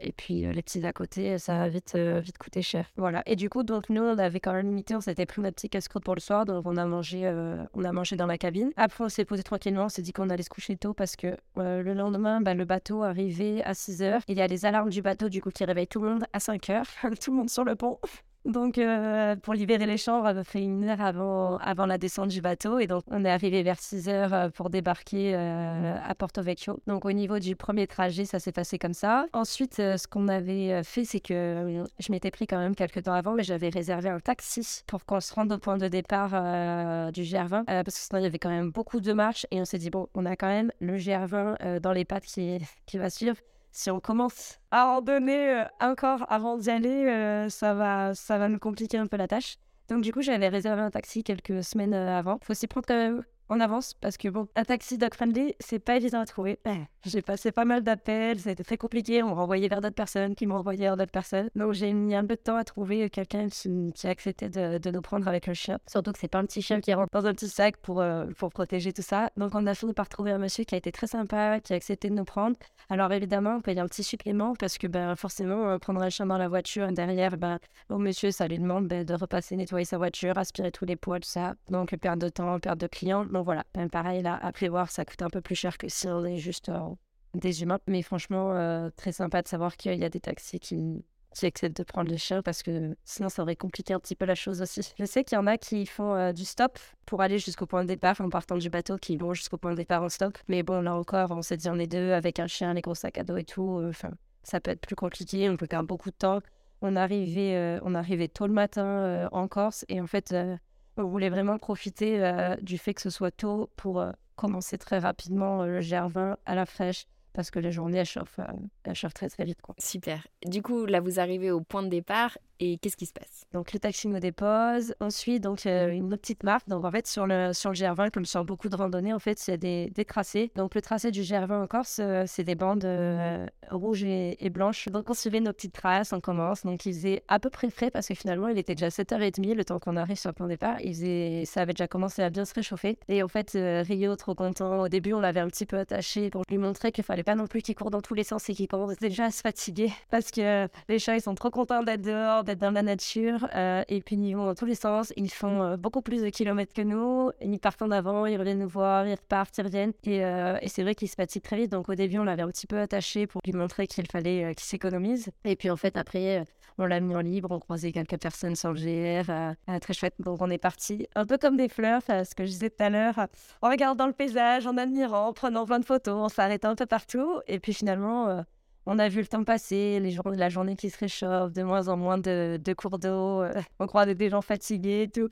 et puis les petits à côté, ça va vite, vite coûter cher. Voilà. Et du coup, donc nous, on avait quand même limité, on s'était pris notre petit casse-croûte pour le soir, donc on a mangé, on a mangé dans la cabine. Après, on s'est posé tranquillement, on s'est dit qu'on allait se coucher tôt parce que euh, le lendemain, bah, le bateau arrivait à 6 heures. Il y a les alarmes du bateau, du coup, qui réveillent tout le monde à 5 heures. *laughs* tout le monde sur le pont. Donc, euh, pour libérer les chambres, on a fait une heure avant, avant la descente du bateau. Et donc, on est arrivé vers 6 heures euh, pour débarquer à Porto Vecchio. Donc, au niveau du premier trajet, ça s'est passé comme ça. Ensuite, ce qu'on avait fait, c'est que je m'étais pris quand même quelques temps avant, mais j'avais réservé un taxi pour qu'on se rende au point de départ du GR20. parce que sinon, il y avait quand même beaucoup de marches. Et on s'est dit, bon, on a quand même le GR20 dans les pattes qui, qui va suivre si on commence à randonner euh, encore avant d'y aller, euh, ça, va, ça va nous compliquer un peu la tâche. Donc du coup, j'avais réservé un taxi quelques semaines euh, avant. Faut s'y prendre quand même on avance parce que bon, un taxi dog friendly, c'est pas évident à trouver. J'ai passé pas mal d'appels, ça a été très compliqué. On renvoyait vers d'autres personnes qui m'ont envoyé vers d'autres personnes. Donc j'ai mis un peu de temps à trouver quelqu'un qui, a accepté de, nous prendre avec le chien. Surtout que c'est pas un petit chien qui rentre dans un petit sac pour, euh, pour protéger tout ça. Donc on a fini par trouver un monsieur qui a été très sympa, qui a accepté de nous prendre. Alors évidemment, on paye un petit supplément parce que ben, forcément, euh, prendre un chien dans la voiture derrière, ben, au monsieur, ça lui demande ben, de repasser, nettoyer sa voiture, aspirer tous les poils, tout ça. Donc perte de temps, perte de clients. Donc voilà, ben, pareil, là, à prévoir, ça coûte un peu plus cher que si on est juste euh, des humains. Mais franchement, euh, très sympa de savoir qu'il y a des taxis qui, qui acceptent de prendre le chien parce que sinon, ça aurait compliqué un petit peu la chose aussi. Je sais qu'il y en a qui font euh, du stop pour aller jusqu'au point de départ en partant du bateau, qui vont jusqu'au point de départ en stop. Mais bon, là encore, on s'est dit on est deux avec un chien, les gros sacs à dos et tout. Enfin, ça peut être plus compliqué, on peut perdre beaucoup de temps. On arrivait, on arrivait tôt le matin en Corse et en fait, on voulait vraiment profiter euh, du fait que ce soit tôt pour euh, commencer très rapidement euh, le GR20 à la fraîche parce que la journée, elle chauffe, très très vite. Quoi. Super. Du coup, là, vous arrivez au point de départ et qu'est-ce qui se passe? Donc le taxi nous dépose. Ensuite, donc euh, une petite marque. Donc en fait sur le sur le GR20, comme sur beaucoup de randonnées, en fait, c'est des, des tracés. Donc le tracé du GR20 en Corse, euh, c'est des bandes euh, rouges et, blanches. Donc on suivait nos petites traces, on commence. Donc il faisait à peu près frais parce que finalement il était déjà 7h30 le temps qu'on arrive sur le point de départ. Il faisait... ça avait déjà commencé à bien se réchauffer. Et en fait Rio trop content. Au début on l'avait un petit peu attaché pour lui montrer qu'il fallait pas non plus qu'il court dans tous les sens et qu'il commence déjà à se fatiguer *laughs* parce que les chats ils sont trop contents d'être dehors d'être dans la nature. Euh, et puis, ils vont dans tous les sens. Ils font euh, beaucoup plus de kilomètres que nous. Ils partent en avant, ils reviennent nous voir, ils repartent, ils reviennent. Et, euh, et c'est vrai qu'ils se fatiguent très vite. Donc, au début, on l'avait un petit peu attaché pour lui montrer qu'il fallait qu'il s'économise. Et puis, en fait, après, on l'a mis en libre. On croisait quelques personnes sur le GR. très chouette. Donc, on est parti un peu comme des fleurs, ce que je disais tout à l'heure, en regardant le paysage, en admirant, en prenant plein de photos, on s'arrêtait un peu partout. Et puis, finalement, on a vu le temps passer, les journées, la journée qui se réchauffe, de moins en moins de, cours d'eau, euh, on croit des gens fatigués et tout.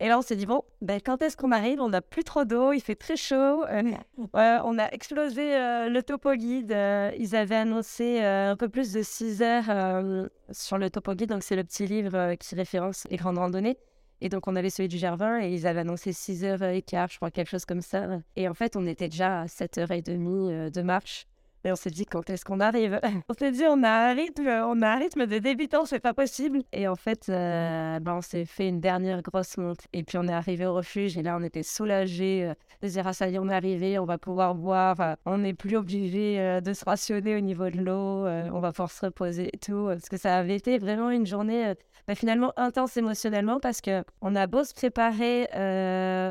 Et là, on s'est dit, bon, ben, quand est-ce qu'on arrive? On n'a plus trop d'eau, il fait très chaud. Euh, *laughs* on a explosé euh, le topo guide. Euh, ils avaient annoncé un peu plus de 6 heures sur le topo guide. Donc, c'est le petit livre qui référence les grandes randonnées. Et donc, on avait celui du Gervin et ils avaient annoncé 6 heures et quart, je crois, quelque chose comme ça. Et en fait, on était déjà à 7h30 de marche. Et on s'est dit, quand est-ce qu'on arrive? *laughs* On s'est dit, on a un rythme, on a un rythme de débutant, c'est pas possible. Et en fait, euh, ben, on s'est fait une dernière grosse monte. Et puis, on est arrivé au refuge. Et là, on était soulagés euh, de dire, ah, ça y est, on est arrivé, on va pouvoir boire. on n'est plus obligé euh, de se rationner au niveau de l'eau. on va pouvoir se reposer et tout. Parce que ça avait été vraiment une journée ben, finalement intense émotionnellement parce qu'on a beau se préparer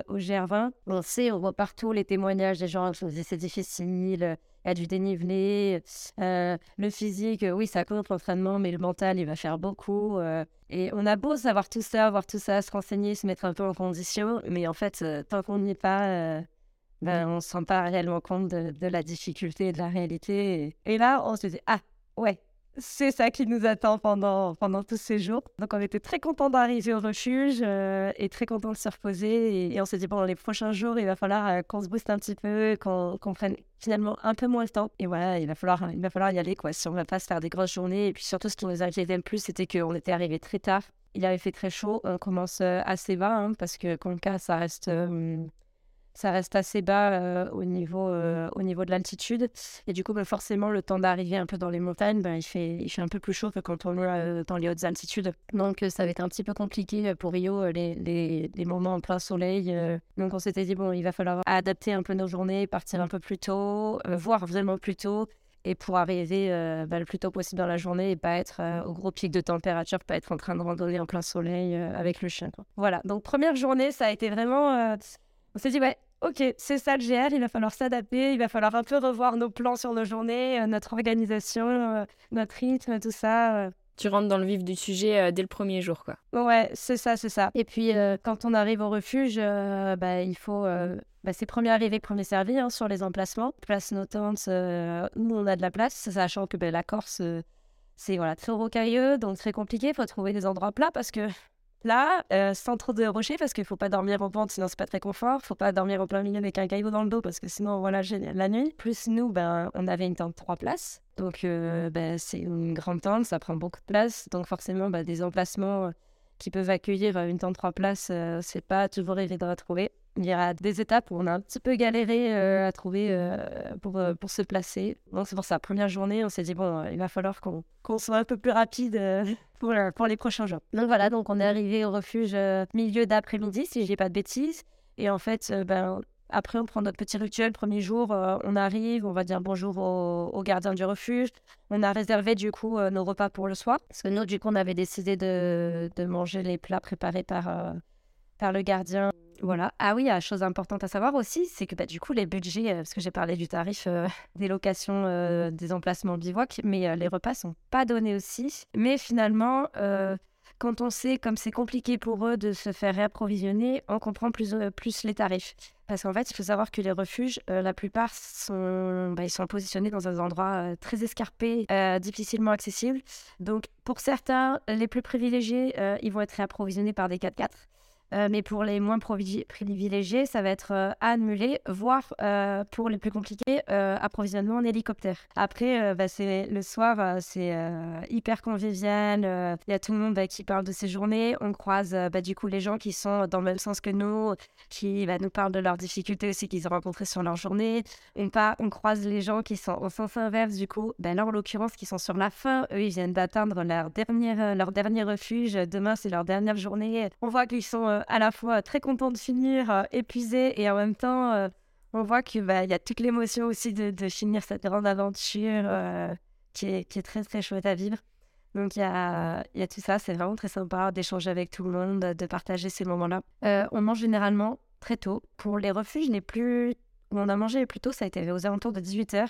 au GR20. On sait, on voit partout les témoignages des gens qui nous c'est difficile il y a du dénivelé, euh, le physique, oui, ça compte l'entraînement, mais le mental, il va faire beaucoup. Euh, et on a beau savoir tout ça, voir tout ça, se renseigner, se mettre un peu en condition, mais en fait, euh, tant qu'on n'y est pas, ben, on ne se rend pas réellement compte de, de, la difficulté de la réalité. Et là, on se dit, ah, ouais, c'est ça qui nous attend pendant, pendant tous ces jours. Donc, on était très contents d'arriver au refuge euh, et très contents de se reposer. Et, on s'est dit, bon, les prochains jours, il va falloir euh, qu'on se booste un petit peu, qu'on prenne finalement un peu moins de temps. Et voilà, il va falloir, il va falloir y aller, quoi, si on ne va pas se faire des grosses journées. Et puis surtout, ce qui nous inquiétait le plus, c'était qu'on était arrivé très tard. Il avait fait très chaud. On commence euh, assez bas, hein, parce que cas ça reste ça reste assez bas euh, au, niveau, euh, au niveau de l'altitude. Et du coup, bah, forcément, le temps d'arriver un peu dans les montagnes, ben, il, fait, il fait un peu plus chaud que quand on est euh, dans les hautes altitudes. Donc, ça va être un petit peu compliqué pour Rio, les, les, les moments en plein soleil. Donc, on s'était dit, bon, il va falloir adapter un peu nos journées, partir un peu plus tôt, voir vraiment plus tôt et pour arriver bah, le plus tôt possible dans la journée et pas être au gros pic de température, pas être en train de randonner en plein soleil avec le chien. Voilà, donc première journée, ça a été vraiment... on s'est dit, ouais, ok, c'est ça le GR, il va falloir s'adapter, il va falloir un peu revoir nos plans sur nos journées, euh, notre organisation, euh, notre rythme, tout ça. Euh. Tu rentres dans le vif du sujet dès le premier jour, quoi. Ouais, c'est ça, c'est ça. Et puis, quand on arrive au refuge, bah, il faut... Bah, c'est premier arrivé, premier servi hein, sur les emplacements. Place nos tentes où on a de la place, sachant que bah, la Corse, c'est voilà, très rocailleux, donc très compliqué. Il faut trouver des endroits plats parce que là, euh, sans trop de rochers, parce qu'il faut pas dormir en pente, sinon c'est pas très confort. faut pas dormir au plein milieu avec un caillou dans le dos, parce que sinon, voilà, la nuit. Plus nous, ben, on avait une tente trois places. Donc, euh, ben, c'est une grande tente, ça prend beaucoup de place. Donc, forcément, ben, des emplacements qui peuvent accueillir une tente trois places, euh, c'est pas toujours évident à trouver il y a des étapes où on a un petit peu galéré euh, à trouver euh, pour, euh, pour se placer. Donc c'est pour ça, première journée, on s'est dit, bon, il va falloir qu'on soit un peu plus rapide *laughs* pour, les prochains jours. Donc voilà, donc on est arrivé au refuge milieu d'après-midi, si je dis pas de bêtises. Et en fait, ben, après, on prend notre petit rituel. Premier jour, on arrive, on va dire bonjour au, au, gardien du refuge. On a réservé du coup nos repas pour le soir. Parce que nous, du coup, on avait décidé de, de manger les plats préparés par, par le gardien voilà. Ah oui, la chose importante à savoir aussi, c'est que bah, du coup, les budgets, euh, parce que j'ai parlé du tarif euh, *laughs* des locations euh, des emplacements bivouac, mais les repas sont pas donnés aussi. Mais finalement, quand on sait comme c'est compliqué pour eux de se faire réapprovisionner, on comprend plus, plus les tarifs. Parce qu'en fait, il faut savoir que les refuges, la plupart sont, bah, ils sont positionnés dans des endroits très escarpés, difficilement accessibles. Donc, pour certains, les plus privilégiés, ils vont être réapprovisionnés par des 4x4. Euh, mais pour les moins privilégiés, ça va être euh, annulé, voire euh, pour les plus compliqués, approvisionnement en hélicoptère. Après, bah, c'est le soir, c'est hyper convivial. Il y a tout le monde bah, qui parle de ses journées. On croise bah, du coup les gens qui sont dans le même sens que nous, qui nous parlent de leurs difficultés aussi qu'ils ont rencontrées sur leur journée. On, on croise les gens qui sont au sens inverse du coup. là, en l'occurrence, qui sont sur la fin. Eux, ils viennent d'atteindre leur, leur dernier refuge. Demain, c'est leur dernière journée. On voit qu'ils sont à la fois très content de finir, euh, épuisé, et en même temps, euh, on voit qu'il bah, y a toute l'émotion aussi de, finir cette grande aventure qui est, qui, est, très très chouette à vivre. Donc il y a, y a tout ça, c'est vraiment très sympa d'échanger avec tout le monde, de partager ces moments-là. on mange généralement très tôt. Pour les refuges les plus on a mangé plus tôt, ça a été aux alentours de 18h.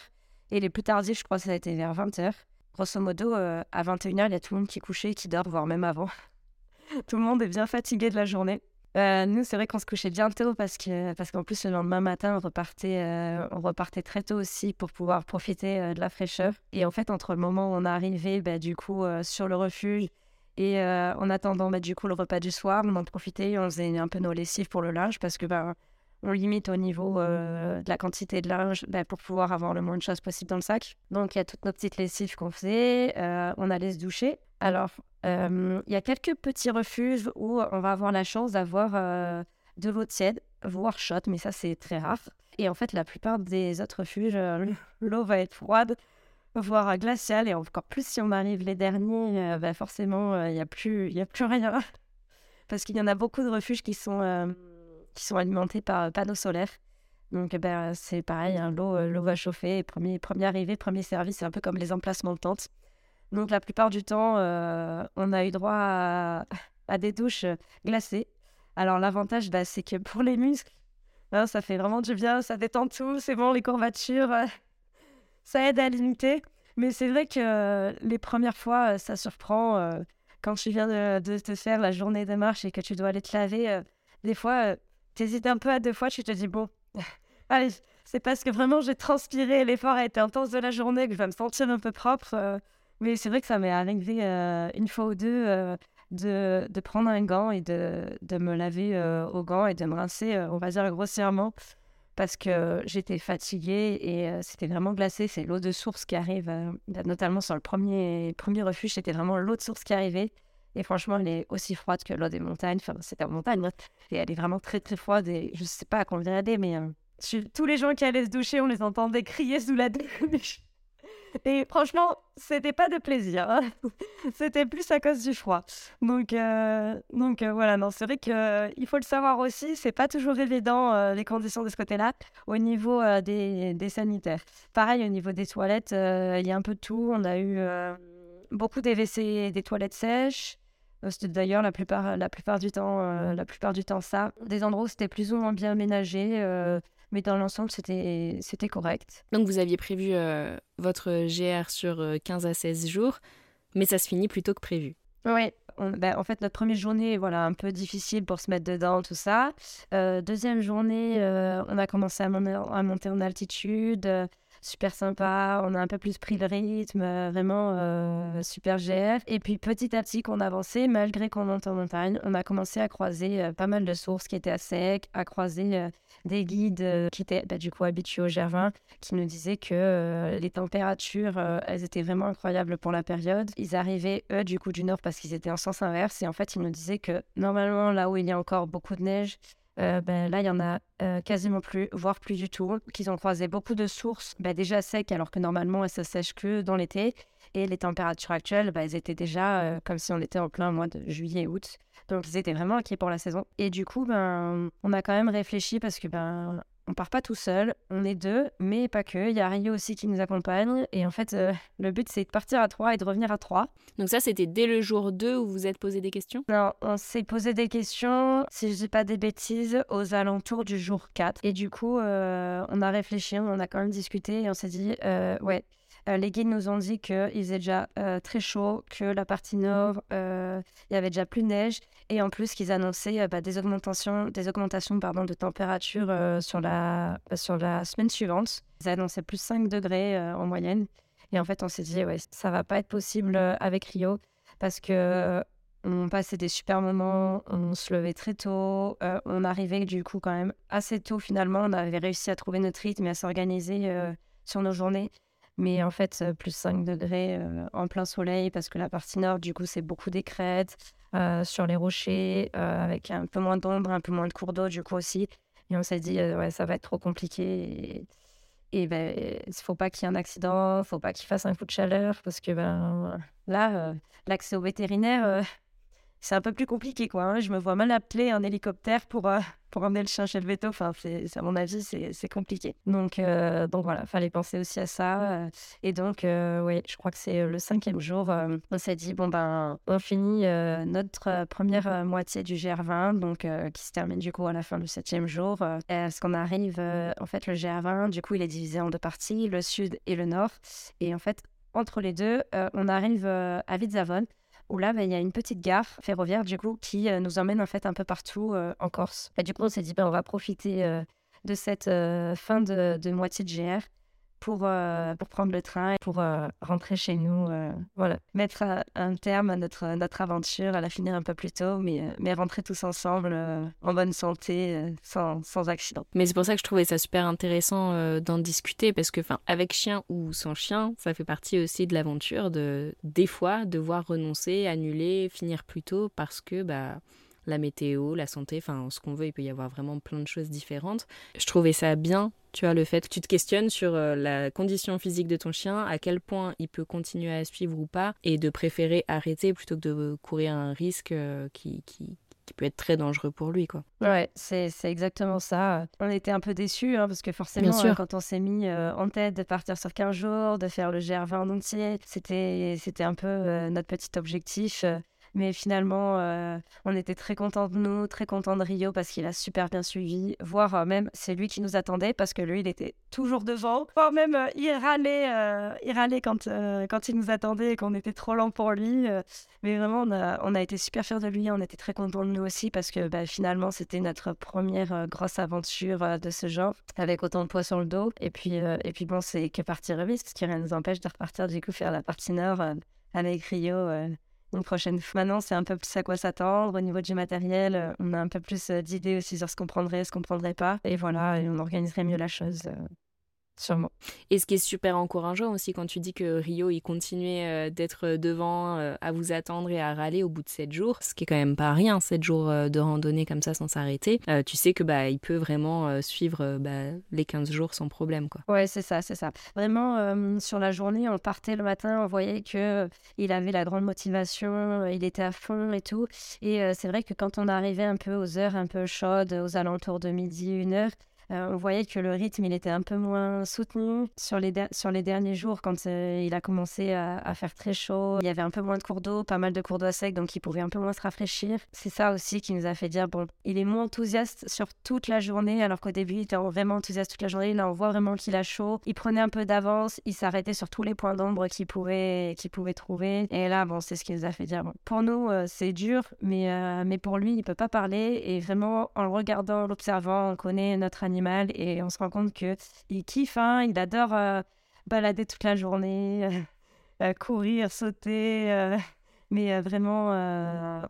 Et les plus tardifs, je crois, ça a été vers 20h. Grosso modo, à 21h, il y a tout le monde qui est couché, qui dort, voire même avant. Tout le monde est bien fatigué de la journée. Euh, nous, c'est vrai qu'on se couchait bien tôt parce que parce qu'en plus le lendemain matin, on repartait, euh, on repartait très tôt aussi pour pouvoir profiter euh, de la fraîcheur. Et en fait, entre le moment où on est arrivé, bah, du coup, sur le refuge Et en attendant, bah, du coup, le repas du soir, on en profitait, on faisait un peu nos lessives pour le linge parce que bah, limite au niveau de la quantité de linge bah, pour pouvoir avoir le moins de choses possible dans le sac. Donc, il y a toutes nos petites lessives qu'on faisait. on allait se doucher. Alors, il y a quelques petits refuges où on va avoir la chance d'avoir de l'eau tiède, voire chaude, mais ça, c'est très rare. Et en fait, la plupart des autres refuges, *laughs* l'eau va être froide voire glacial. Et encore plus si on arrive les derniers, euh, bah forcément, euh, il n'y a, plus, y a plus rien. *laughs* Parce qu'il y en a beaucoup de refuges qui sont, euh, qui sont alimentés par panneaux solaires. Donc, ben, c'est pareil, hein, l'eau, l'eau va chauffer. Premier, premier arrivé, premier service, c'est un peu comme les emplacements de tente. Donc, la plupart du temps, on a eu droit à, des douches glacées. Alors, l'avantage, bah, c'est que *laughs* pour les muscles, hein, ça fait vraiment du bien, ça détend tout, c'est bon, les courbatures, *laughs* ça aide à limiter. Mais c'est vrai que euh, les premières fois, euh, ça surprend. Euh, quand tu viens de, te faire la journée de marche et que tu dois aller te laver, des fois, tu hésites un peu à deux fois, tu te dis, bon, *laughs* allez, c'est parce que vraiment j'ai transpiré, l'effort a été intense de la journée, que je vais me sentir un peu propre. Mais c'est vrai que ça m'est arrivé une fois ou deux de, de, prendre un gant et de, de me laver au gant et de me rincer, on va dire grossièrement parce que j'étais fatiguée et c'était vraiment glacé. C'est l'eau de source qui arrive, notamment sur le premier, premier refuge, c'était vraiment l'eau de source qui arrivait. Et franchement, elle est aussi froide que l'eau des montagnes. Enfin, c'était en montagne. Hein. Et elle est vraiment très, très froide. Et je ne sais pas à combien elle est, mais tous les gens qui allaient se doucher, on les entendait crier sous la *laughs* douche. Et franchement, c'était pas de plaisir. Hein. *laughs* c'était plus à cause du froid. Donc, euh, donc euh, voilà, non, c'est vrai qu'il euh, faut le savoir aussi, c'est pas toujours évident les conditions de ce côté-là au niveau des, des, sanitaires. Pareil, au niveau des toilettes, il y a un peu de tout. On a eu beaucoup des WC des toilettes sèches. C'était d'ailleurs la plupart, la plupart du temps, la plupart du temps ça. Des endroits où c'était plus ou moins bien aménagé mais dans l'ensemble, c'était, c'était correct. Donc vous aviez prévu euh, votre GR sur 15 euh, à 16 jours, mais ça se finit plus tôt que prévu. Oui, ben, en fait, notre première journée, voilà, un peu difficile pour se mettre dedans, tout ça. Euh, deuxième journée, on a commencé à, à monter en altitude super sympa. On a un peu plus pris le rythme, euh, vraiment euh, super GR. Et puis petit à petit qu'on avançait, malgré qu'on monte en montagne, on a commencé à croiser euh, pas mal de sources qui étaient à sec, à croiser des guides qui étaient bah, du coup habitués au Gervin, qui nous disaient que les températures, elles étaient vraiment incroyables pour la période. Ils arrivaient, eux, du coup, du nord parce qu'ils étaient en sens inverse. Et en fait, ils nous disaient que normalement, là où il y a encore beaucoup de neige, euh, ben, là, il y en a euh, quasiment plus, voire plus du tout, qu'ils ont croisé beaucoup de sources ben, déjà secs, alors que normalement, elles se sèchent que dans l'été. Et les températures actuelles, ben, elles étaient déjà euh, comme si on était en plein mois de juillet-août. Donc, ils étaient vraiment inquiets pour la saison. Et du coup, ben, on a quand même réfléchi parce que ben, on part pas tout seul, on est deux, mais pas que. Il y a Rio aussi qui nous accompagne. Et en fait, euh, le but, c'est de partir à trois et de revenir à trois. Donc ça, c'était dès le jour 2 où vous vous êtes posé des questions? Non, on s'est posé des questions, si je dis pas des bêtises, aux alentours du jour 4. Et du coup, euh, on a réfléchi, on a quand même discuté et on s'est dit, euh, ouais, euh, les guides nous ont dit qu'il faisait déjà euh, très chaud, que la partie nord, euh, il y avait déjà plus de neige, et en plus qu'ils annonçaient bah, des augmentations, des augmentations pardon, de température sur, la, sur la semaine suivante. Ils annonçaient plus 5 degrés en moyenne. Et en fait, on s'est dit, ouais, ça va pas être possible avec Rio, parce que on passait des super moments, on se levait très tôt, on arrivait du coup quand même assez tôt finalement, on avait réussi à trouver notre rythme et à s'organiser sur nos journées. Mais en fait, plus 5 degrés en plein soleil, parce que la partie nord, du coup, c'est beaucoup des crêtes sur les rochers, avec un peu moins d'ombre, un peu moins de cours d'eau, du coup aussi. Et on s'est dit, ouais, ça va être trop compliqué. Et, il ben, il faut pas qu'il y ait un accident, il faut pas qu'il fasse un coup de chaleur, parce que ben, là, l'accès au vétérinaire, c'est un peu plus compliqué, quoi. Hein. Je me vois mal appeler un hélicoptère pour, euh, *laughs* pour emmener le chien chez le veto. Enfin, à mon avis, c'est compliqué. Donc, euh, donc voilà, fallait penser aussi à ça. Euh. Et donc, oui, je crois que c'est le cinquième jour. on s'est dit, bon, ben, on finit notre première moitié du GR20, donc qui se termine du coup à la fin du septième jour. Est-ce qu'on arrive, en fait, le GR20, du coup, il est divisé en deux parties, le sud et le nord. Et en fait, entre les deux, on arrive à Vidzavon où là, bah, il y a une petite gare ferroviaire, du coup, qui euh, nous emmène en fait un peu partout euh, en Corse. Et du coup, on s'est dit, bah, on va profiter euh, de cette fin de, moitié de GR pour, euh, pour prendre le train et pour euh, rentrer chez nous. Euh, voilà, mettre un terme à notre, notre aventure, à la finir un peu plus tôt, mais, mais rentrer tous ensemble en bonne santé, sans, sans accident. Mais c'est pour ça que je trouvais ça super intéressant d'en discuter, parce que avec chien ou sans chien, ça fait partie aussi de l'aventure de des fois devoir renoncer, annuler, finir plus tôt, parce que bah la météo, la santé, enfin ce qu'on veut, il peut y avoir vraiment plein de choses différentes. Je trouvais ça bien, tu vois, le fait que tu te questionnes sur euh, la condition physique de ton chien, à quel point il peut continuer à suivre ou pas, et de préférer arrêter plutôt que de courir un risque euh, qui, qui, peut être très dangereux pour lui, quoi. Ouais, c'est exactement ça. On était un peu déçus, hein, parce que forcément, euh, quand on s'est mis en tête de partir sur 15 jours, de faire le GR20 en entier, c'était un peu notre petit objectif. Mais finalement, euh, on était très contents de nous, très contents de Rio parce qu'il a super bien suivi. Voire euh, même, c'est lui qui nous attendait parce que lui, il était toujours devant. Voire même, euh, il râlait, il râlait quand, quand il nous attendait et qu'on était trop lent pour lui. mais vraiment, on a, on a été super fiers de lui. On était très contents de nous aussi parce que bah, finalement, c'était notre première grosse aventure de ce genre avec autant de poids sur le dos. Et puis, et puis bon, c'est que partir remise, ce qui rien nous empêche de repartir du coup faire la partie nord avec Rio une prochaine fois. Maintenant, c'est un peu plus à quoi s'attendre. Au niveau du matériel, euh, on a un peu plus euh, d'idées aussi sur ce qu'on prendrait, ce qu'on prendrait pas. Et voilà, et on organiserait mieux la chose. Euh, sûrement. Et ce qui est super encourageant aussi quand tu dis que Rio, il continuait euh, d'être devant, euh, à vous attendre et à râler au bout de 7 jours, ce qui est quand même pas rien, 7 jours euh, de randonnée comme ça sans s'arrêter, tu sais que bah il peut vraiment suivre bah, les 15 jours sans problème quoi. Ouais, c'est ça, c'est ça. Vraiment sur la journée, on partait le matin, on voyait que il avait la grande motivation, il était à fond et tout. Et c'est vrai que quand on arrivait un peu aux heures un peu chaudes, aux alentours de midi, une heure, euh, on voyait que le rythme, il était un peu moins soutenu sur les, sur les derniers jours quand euh, il a commencé à, faire très chaud. Il y avait un peu moins de cours d'eau, pas mal de cours d'eau sec, donc il pouvait un peu moins se rafraîchir. C'est ça aussi qui nous a fait dire, bon, il est moins enthousiaste sur toute la journée, alors qu'au début, il était vraiment enthousiaste toute la journée. Là, on voit vraiment qu'il a chaud. Il prenait un peu d'avance, il s'arrêtait sur tous les points d'ombre qu'il pouvait, qu'il pouvait trouver. Et là, bon, c'est ce qui nous a fait dire, bon, pour nous, euh, c'est dur, mais, mais pour lui, il peut pas parler. Et vraiment, en le regardant, l'observant, on connaît notre animal et on se rend compte que il kiffe, hein, il adore euh, balader toute la journée, euh, *laughs* euh, courir, sauter. Mais vraiment,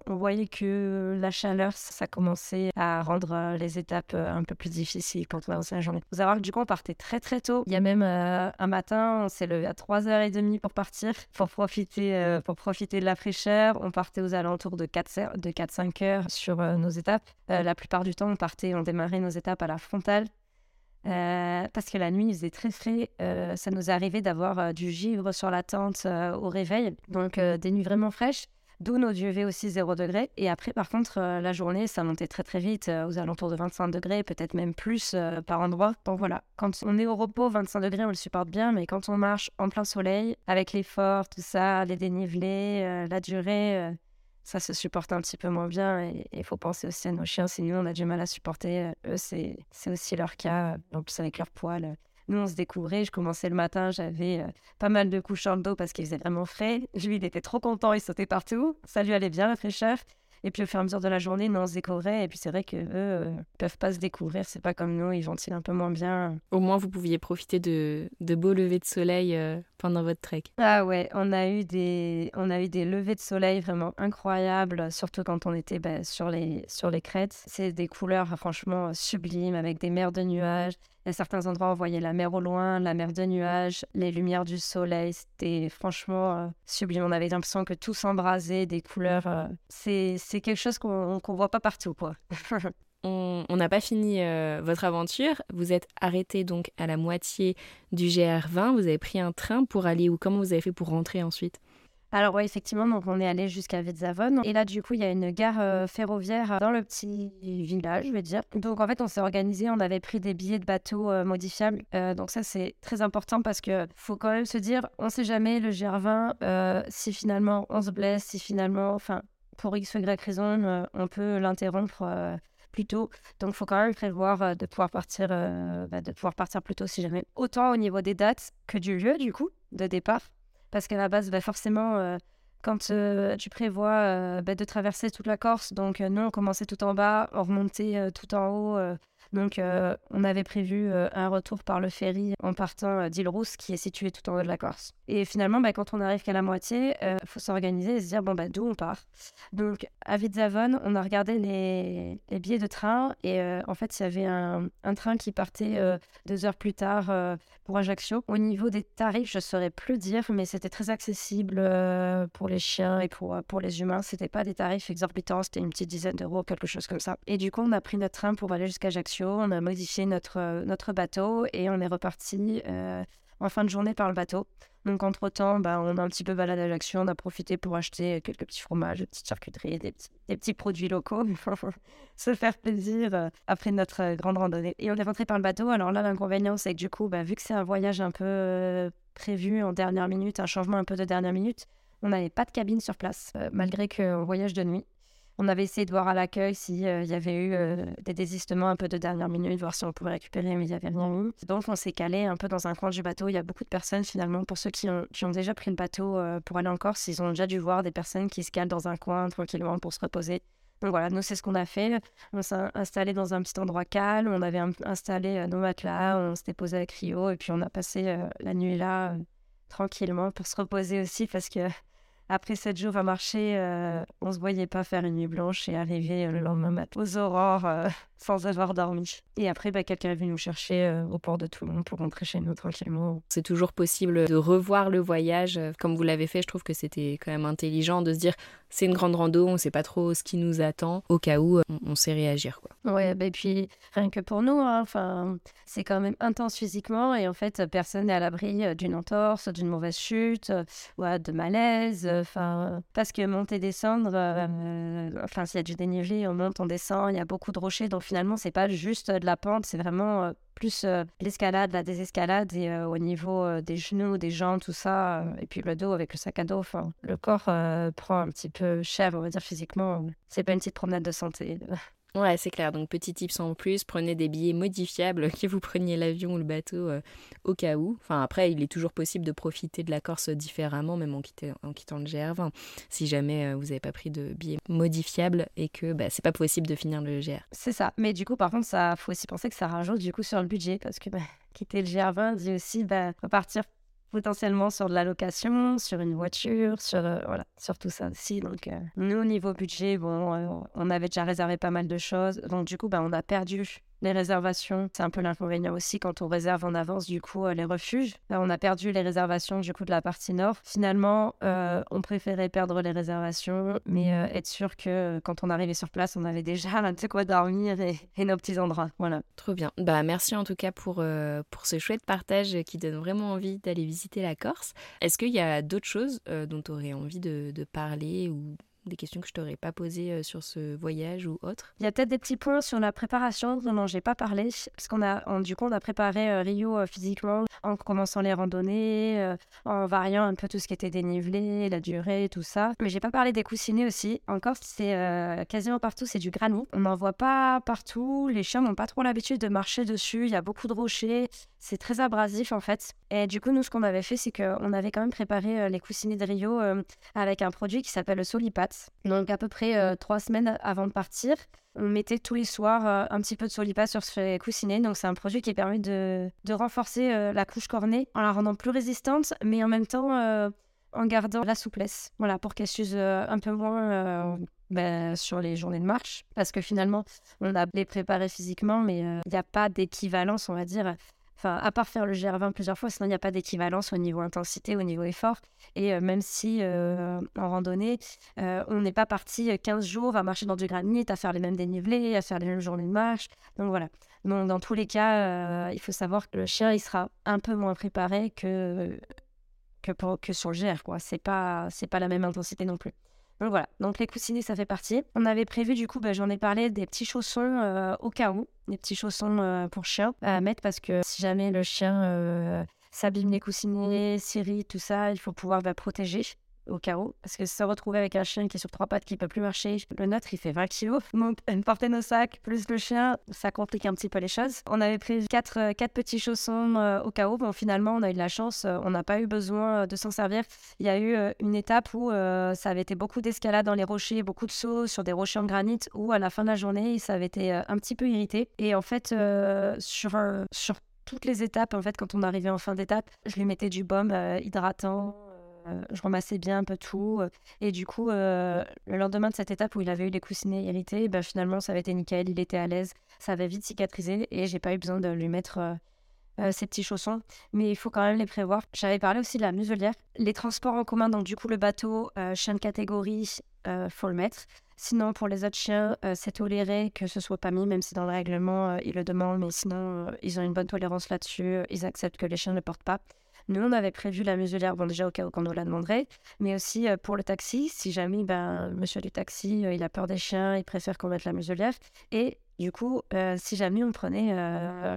on voyait que la chaleur, ça commençait à rendre les étapes un peu plus difficiles quand on avançait la journée. Vous savoir que du coup, on partait très très tôt. Il y a même un matin, on s'est levé à 3h30 pour partir, pour profiter, pour profiter de la fraîcheur. On partait aux alentours de 4-5 de heures sur nos étapes. la plupart du temps, on partait, on démarrait nos étapes à la frontale. Euh, parce que la nuit, il faisait très frais. Euh, ça nous arrivait d'avoir euh, du givre sur la tente au réveil. Donc, des nuits vraiment fraîches. D'où nos UV aussi 0 degré. Et après, par contre, la journée, ça montait très très vite, aux alentours de 25 degrés, peut-être même plus par endroit. Donc voilà, quand on est au repos, 25 degrés, on le supporte bien, mais quand on marche en plein soleil, avec l'effort, tout ça, les dénivelés, la durée, ça se supporte un petit peu moins bien. Et il faut penser aussi à nos chiens. Si nous, on a du mal à supporter, euh, eux, c'est aussi leur cas. En plus, avec leur poils. Nous, on se découvrait. Je commençais le matin, j'avais euh, pas mal de couches en dos parce qu'il faisait vraiment frais. Lui, il était trop content, il sautait partout. Ça lui allait bien, la fraîcheur. Et puis au fur et à mesure de la journée, nous on se découvrait. Et puis c'est vrai qu'eux euh, peuvent pas se découvrir. C'est pas comme nous, ils ventilent un peu moins bien. Au moins, vous pouviez profiter de, de beaux levées de soleil euh, pendant votre trek. Ah ouais, on a eu des, on a eu des levées de soleil vraiment incroyables, surtout quand on était bah, sur, les, sur les crêtes. C'est des couleurs franchement sublimes avec des mers de nuages. À certains endroits, on voyait la mer au loin, la mer de nuages, les lumières du soleil. C'était franchement euh, sublime. On avait l'impression que tout s'embrasait, des couleurs. Euh, c'est quelque chose qu'on ne voit pas partout, quoi. *laughs* on n'a pas fini euh, votre aventure. Vous êtes arrêté donc à la moitié du GR20. Vous avez pris un train pour aller où? Comment vous avez fait pour rentrer ensuite? Alors oui, effectivement, donc on est allé jusqu'à Vetzavon. Et là, du coup, il y a une gare euh, ferroviaire dans le petit village, je vais dire. Donc en fait, on s'est organisé, on avait pris des billets de bateau euh, modifiables. Euh, donc ça, c'est très important parce que faut quand même se dire, on sait jamais le GR20, si finalement on se blesse, si finalement, enfin, pour X ou Y raison, on peut l'interrompre plus tôt. Donc, faut quand même prévoir de pouvoir partir, bah, de pouvoir partir plus tôt si jamais. Autant au niveau des dates que du lieu, du coup, de départ. Parce qu'à la base, bah, forcément, euh, quand euh, tu prévois euh, bah, de traverser toute la Corse, donc nous, on commençait tout en bas, on remontait tout en haut Donc, euh, on avait prévu euh, un retour par le ferry en partant euh, d'Île-Rousse, qui est située tout en haut de la Corse. Et finalement, bah, quand on arrive qu'à la moitié, il faut s'organiser et se dire, bon, bah, d'où on part? Donc, à Vidzavon, on a regardé les, billets de train et en fait, il y avait un, un train qui partait deux heures plus tard pour Ajaccio. Au niveau des tarifs, je ne saurais plus dire, mais c'était très accessible pour les chiens et pour, pour les humains. C'était pas des tarifs exorbitants, c'était une petite dizaine d'euros, quelque chose comme ça. Et du coup, on a pris notre train pour aller jusqu'à Ajaccio on a modifié notre, euh, notre bateau et on est reparti euh, en fin de journée par le bateau. Donc, entre-temps, bah, on a un petit peu baladé à Ajaccio, on a profité pour acheter quelques petits fromages, des petites charcuteries, des petits, produits locaux, *laughs* se faire plaisir euh, après notre grande randonnée. Et on est rentré par le bateau. Alors là, l'inconvénient, c'est que du coup, bah, vu que c'est un voyage un peu prévu en dernière minute, un changement un peu de dernière minute, on n'avait pas de cabine sur place, malgré qu'on voyage de nuit. On avait essayé de voir à l'accueil s'il euh, y avait eu euh, des désistements un peu de dernière minute, voir si on pouvait récupérer, mais il n'y avait rien eu. Donc on s'est calé un peu dans un coin du bateau. Il y a beaucoup de personnes finalement, pour ceux qui ont, déjà pris le bateau euh, pour aller en Corse, ils ont déjà dû voir des personnes qui se calent dans un coin tranquillement pour se reposer. Donc voilà, nous c'est ce qu'on a fait. On s'est installé dans un petit endroit calme, on avait installé nos matelas, on s'était posé avec Rio et puis on a passé la nuit là tranquillement pour se reposer aussi parce que après sept jours à marcher, euh, on ne se voyait pas faire une nuit blanche et arriver euh, le lendemain matin aux aurores euh, *laughs* sans avoir dormi. Et après, bah, quelqu'un est venu nous chercher au port de Toulon pour rentrer chez nous tranquillement. C'est toujours possible de revoir le voyage. Comme vous l'avez fait, je trouve que c'était quand même intelligent de se dire c'est une grande rando, on ne sait pas trop ce qui nous attend. Au cas où, on, sait réagir. Quoi. Ouais, bah, et puis rien que pour nous, hein, enfin, c'est quand même intense physiquement et en fait, personne n'est à l'abri d'une entorse, d'une mauvaise chute, ou de malaise parce que monter, descendre, euh, enfin, s'il y a du dénivelé, on monte, on descend, il y a beaucoup de rochers. Donc finalement, c'est pas juste de la pente, c'est vraiment euh, plus euh, l'escalade, la désescalade et au niveau des genoux, des jambes, tout ça. et puis le dos avec le sac à dos. Le corps prend un petit peu cher, on va dire physiquement. C'est pas une petite promenade de santé. *laughs* Ouais, c'est clair. Donc, petit tips en plus, prenez des billets modifiables, *laughs* que vous preniez l'avion ou le bateau euh, au cas où. Enfin, après, il est toujours possible de profiter de la Corse différemment, même en, en quittant le GR20, si jamais euh, vous n'avez pas pris de billets modifiables et que bah, c'est pas possible de finir le GR. C'est ça. Mais du coup, par contre, ça faut aussi penser que ça rajoute du coup sur le budget parce que bah, quitter le GR20 dit aussi bah, repartir potentiellement sur de la location, sur une voiture, sur, euh, voilà, sur tout ça aussi. Donc, euh, nous, au niveau budget, bon, euh, on avait déjà réservé pas mal de choses. Donc, du coup, bah, on a perdu les réservations, c'est un peu l'inconvénient aussi quand on réserve en avance du coup euh, les refuges. Là, on a perdu les réservations du coup de la partie nord. Finalement, euh, on préférait perdre les réservations, mais euh, être sûr que quand on arrivait sur place, on avait déjà *laughs* de quoi dormir et, nos petits endroits. Voilà. Trop bien. Bah merci en tout cas pour pour ce chouette partage qui donne vraiment envie d'aller visiter la Corse. Est-ce qu'il y a d'autres choses dont tu aurais envie de, de parler ou des questions que je t'aurais pas posées euh, sur ce voyage ou autre Il y a peut-être des petits points sur la préparation dont j'ai pas parlé, parce qu'on a, du coup, on a préparé euh, Rio euh, physiquement en commençant les randonnées, en variant un peu tout ce qui était dénivelé, la durée, tout ça. Mais j'ai pas parlé des coussinets aussi. Encore, c'est quasiment partout, c'est du granit. On n'en voit pas partout. Les chiens n'ont pas trop l'habitude de marcher dessus. Il y a beaucoup de rochers. C'est très abrasif en fait. Et du coup, nous, ce qu'on avait fait, c'est qu'on avait quand même préparé les coussinets de Rio avec un produit qui s'appelle le Solipat. Donc à peu près euh, trois semaines avant de partir, on mettait tous les soirs euh, un petit peu de solipa sur ce coussinet. Donc c'est un produit qui permet de, renforcer euh, la couche cornée en la rendant plus résistante, mais en même temps en gardant la souplesse. Voilà, pour qu'elle s'use un peu moins ben, sur les journées de marche. Parce que finalement, on a les préparés physiquement, mais il n'y a pas d'équivalence, on va dire, Enfin, à part faire le GR20 plusieurs fois, sinon il n'y a pas d'équivalence au niveau intensité, au niveau effort. Et euh, même si euh, en randonnée, euh, on n'est pas parti 15 jours à marcher dans du granit, à faire les mêmes dénivelés, à faire les mêmes journées de marche. Donc voilà. Donc dans tous les cas, il faut savoir que le chien, il sera un peu moins préparé que, que, que sur le GR. Ce n'est pas, pas la même intensité non plus. Donc voilà, donc les coussinets, ça fait partie. On avait prévu, du coup, bah, j'en ai parlé, des petits chaussons euh, au cas où, des petits chaussons euh, pour chien à mettre parce que si jamais le chien euh, s'abîme les coussinets, série, tout ça, il faut pouvoir bah, protéger. Au où. Parce que se retrouver avec un chien qui est sur trois pattes, qui ne peut plus marcher, le nôtre, il fait 20 kilos. *laughs* Donc, porter nos sacs, plus le chien, ça complique un petit peu les choses. On avait pris quatre, euh, quatre petits chaussons euh, au où. Bon, finalement, on a eu de la chance. Euh, on n'a pas eu besoin de s'en servir. Il y a eu une étape où ça avait été beaucoup d'escalade dans les rochers, beaucoup de sauts sur des rochers en granit, où à la fin de la journée, ça avait été un petit peu irrité. Et en fait, sur, sur toutes les étapes, en fait, quand on arrivait en fin d'étape, je lui mettais du baume hydratant je ramassais bien un peu tout. Euh, et du coup, euh, le lendemain de cette étape où il avait eu les coussinets irrités, ben, finalement, ça avait été nickel. Il était à l'aise. Ça avait vite cicatrisé et j'ai pas eu besoin de lui mettre ces petits chaussons. Mais il faut quand même les prévoir. J'avais parlé aussi de la muselière. Les transports en commun, donc du coup, le bateau, chien de catégorie, faut le mettre. Sinon, pour les autres chiens, c'est toléré que ce soit pas mis, même si dans le règlement, ils le demandent. Mais sinon, ils ont une bonne tolérance là-dessus. Ils acceptent que les chiens ne le portent pas. Nous, on avait prévu la muselière, bon, déjà au cas où on nous la demanderait, mais aussi euh, pour le taxi, si jamais ben, monsieur du taxi, euh, il a peur des chiens, il préfère qu'on mette la muselière. Et du coup, euh, si jamais on prenait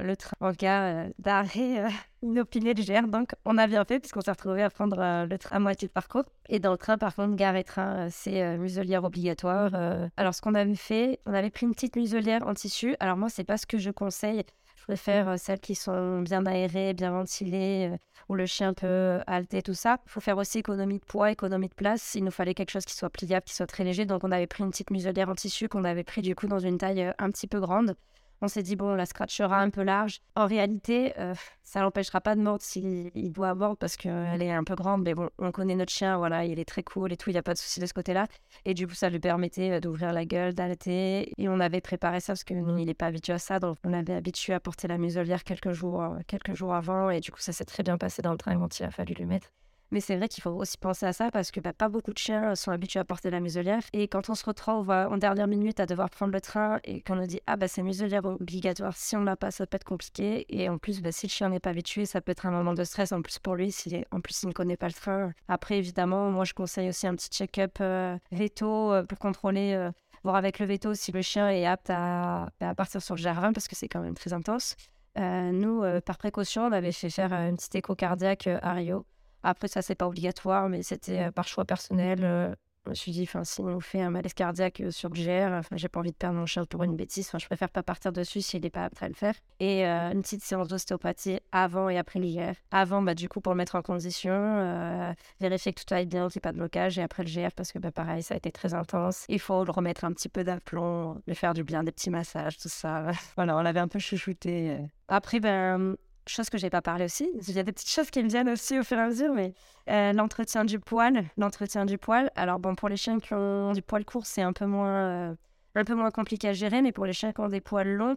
le train en cas d'arrêt inopiné légère, donc on a bien fait puisqu'on s'est retrouvé à prendre le train à moitié de parcours. Et dans le train, par contre, gare et train, c'est muselière obligatoire. alors, ce qu'on avait fait, on avait pris une petite muselière en tissu. Alors moi, c'est pas ce que je conseille préfère euh, celles qui sont bien aérées, bien ventilées, euh, où le chien peut halter, tout ça. Il faut faire aussi économie de poids, économie de place. Il nous fallait quelque chose qui soit pliable, qui soit très léger. Donc on avait pris une petite muselière en tissu qu'on avait pris du coup dans une taille euh, un petit peu grande. On s'est dit, bon, la scratchera un peu large. En réalité, euh, ça l'empêchera pas de mordre s'il doit mordre parce qu'elle est un peu grande. Mais bon, on connaît notre chien, voilà, il est très cool et tout, il n'y a pas de souci de ce côté-là. Et du coup, ça lui permettait euh, d'ouvrir la gueule, d'allaiter. Et on avait préparé ça parce que nous, il n'est pas habitué à ça. Donc, on avait habitué à porter la muselière quelques jours, euh, quelques jours avant. Et du coup, ça s'est très bien passé dans le train quand il a fallu lui mettre. Mais c'est vrai qu'il faut aussi penser à ça parce que bah, pas beaucoup de chiens sont habitués à porter la muselière. Et quand on se retrouve en dernière minute à devoir prendre le train et qu'on nous dit Ah, bah c'est muselière obligatoire, si on l'a pas, ça peut être compliqué. Et en plus, bah, si le chien n'est pas habitué, ça peut être un moment de stress en plus pour lui, si en plus il ne connaît pas le train. Après, évidemment, moi je conseille aussi un petit check-up euh, veto euh, pour contrôler. Euh, voir avec le veto si le chien est apte à, bah, partir sur le jardin parce que c'est quand même très intense. nous, par précaution, on avait fait faire une petite écho cardiaque à Rio. Après, ça, c'est pas obligatoire, mais c'était euh, par choix personnel. Euh, je me suis dit, si on fait un malaise cardiaque euh, sur le GR, j'ai pas envie de perdre mon chien pour une bêtise. Enfin, je préfère pas partir dessus s'il n'est pas apte à le faire. Et une petite séance d'ostéopathie avant et après l'IR. Avant, bah, du coup, pour le mettre en condition, vérifier que tout aille bien, qu'il n'y ait pas de blocage. Et après le GR, parce que bah, pareil, ça a été très intense. Il faut le remettre un petit peu d'aplomb, lui faire du bien, des petits massages, tout ça. *laughs* voilà, on l'avait un peu chouchouté. Après, ben chose que j'ai pas parlé aussi. Il y a des petites choses qui me viennent aussi au fur et à mesure, mais euh, l'entretien du poil, l'entretien du poil. Alors bon, pour les chiens qui ont du poil court, c'est un peu moins, euh, un peu moins compliqué à gérer, mais pour les chiens qui ont des poils longs,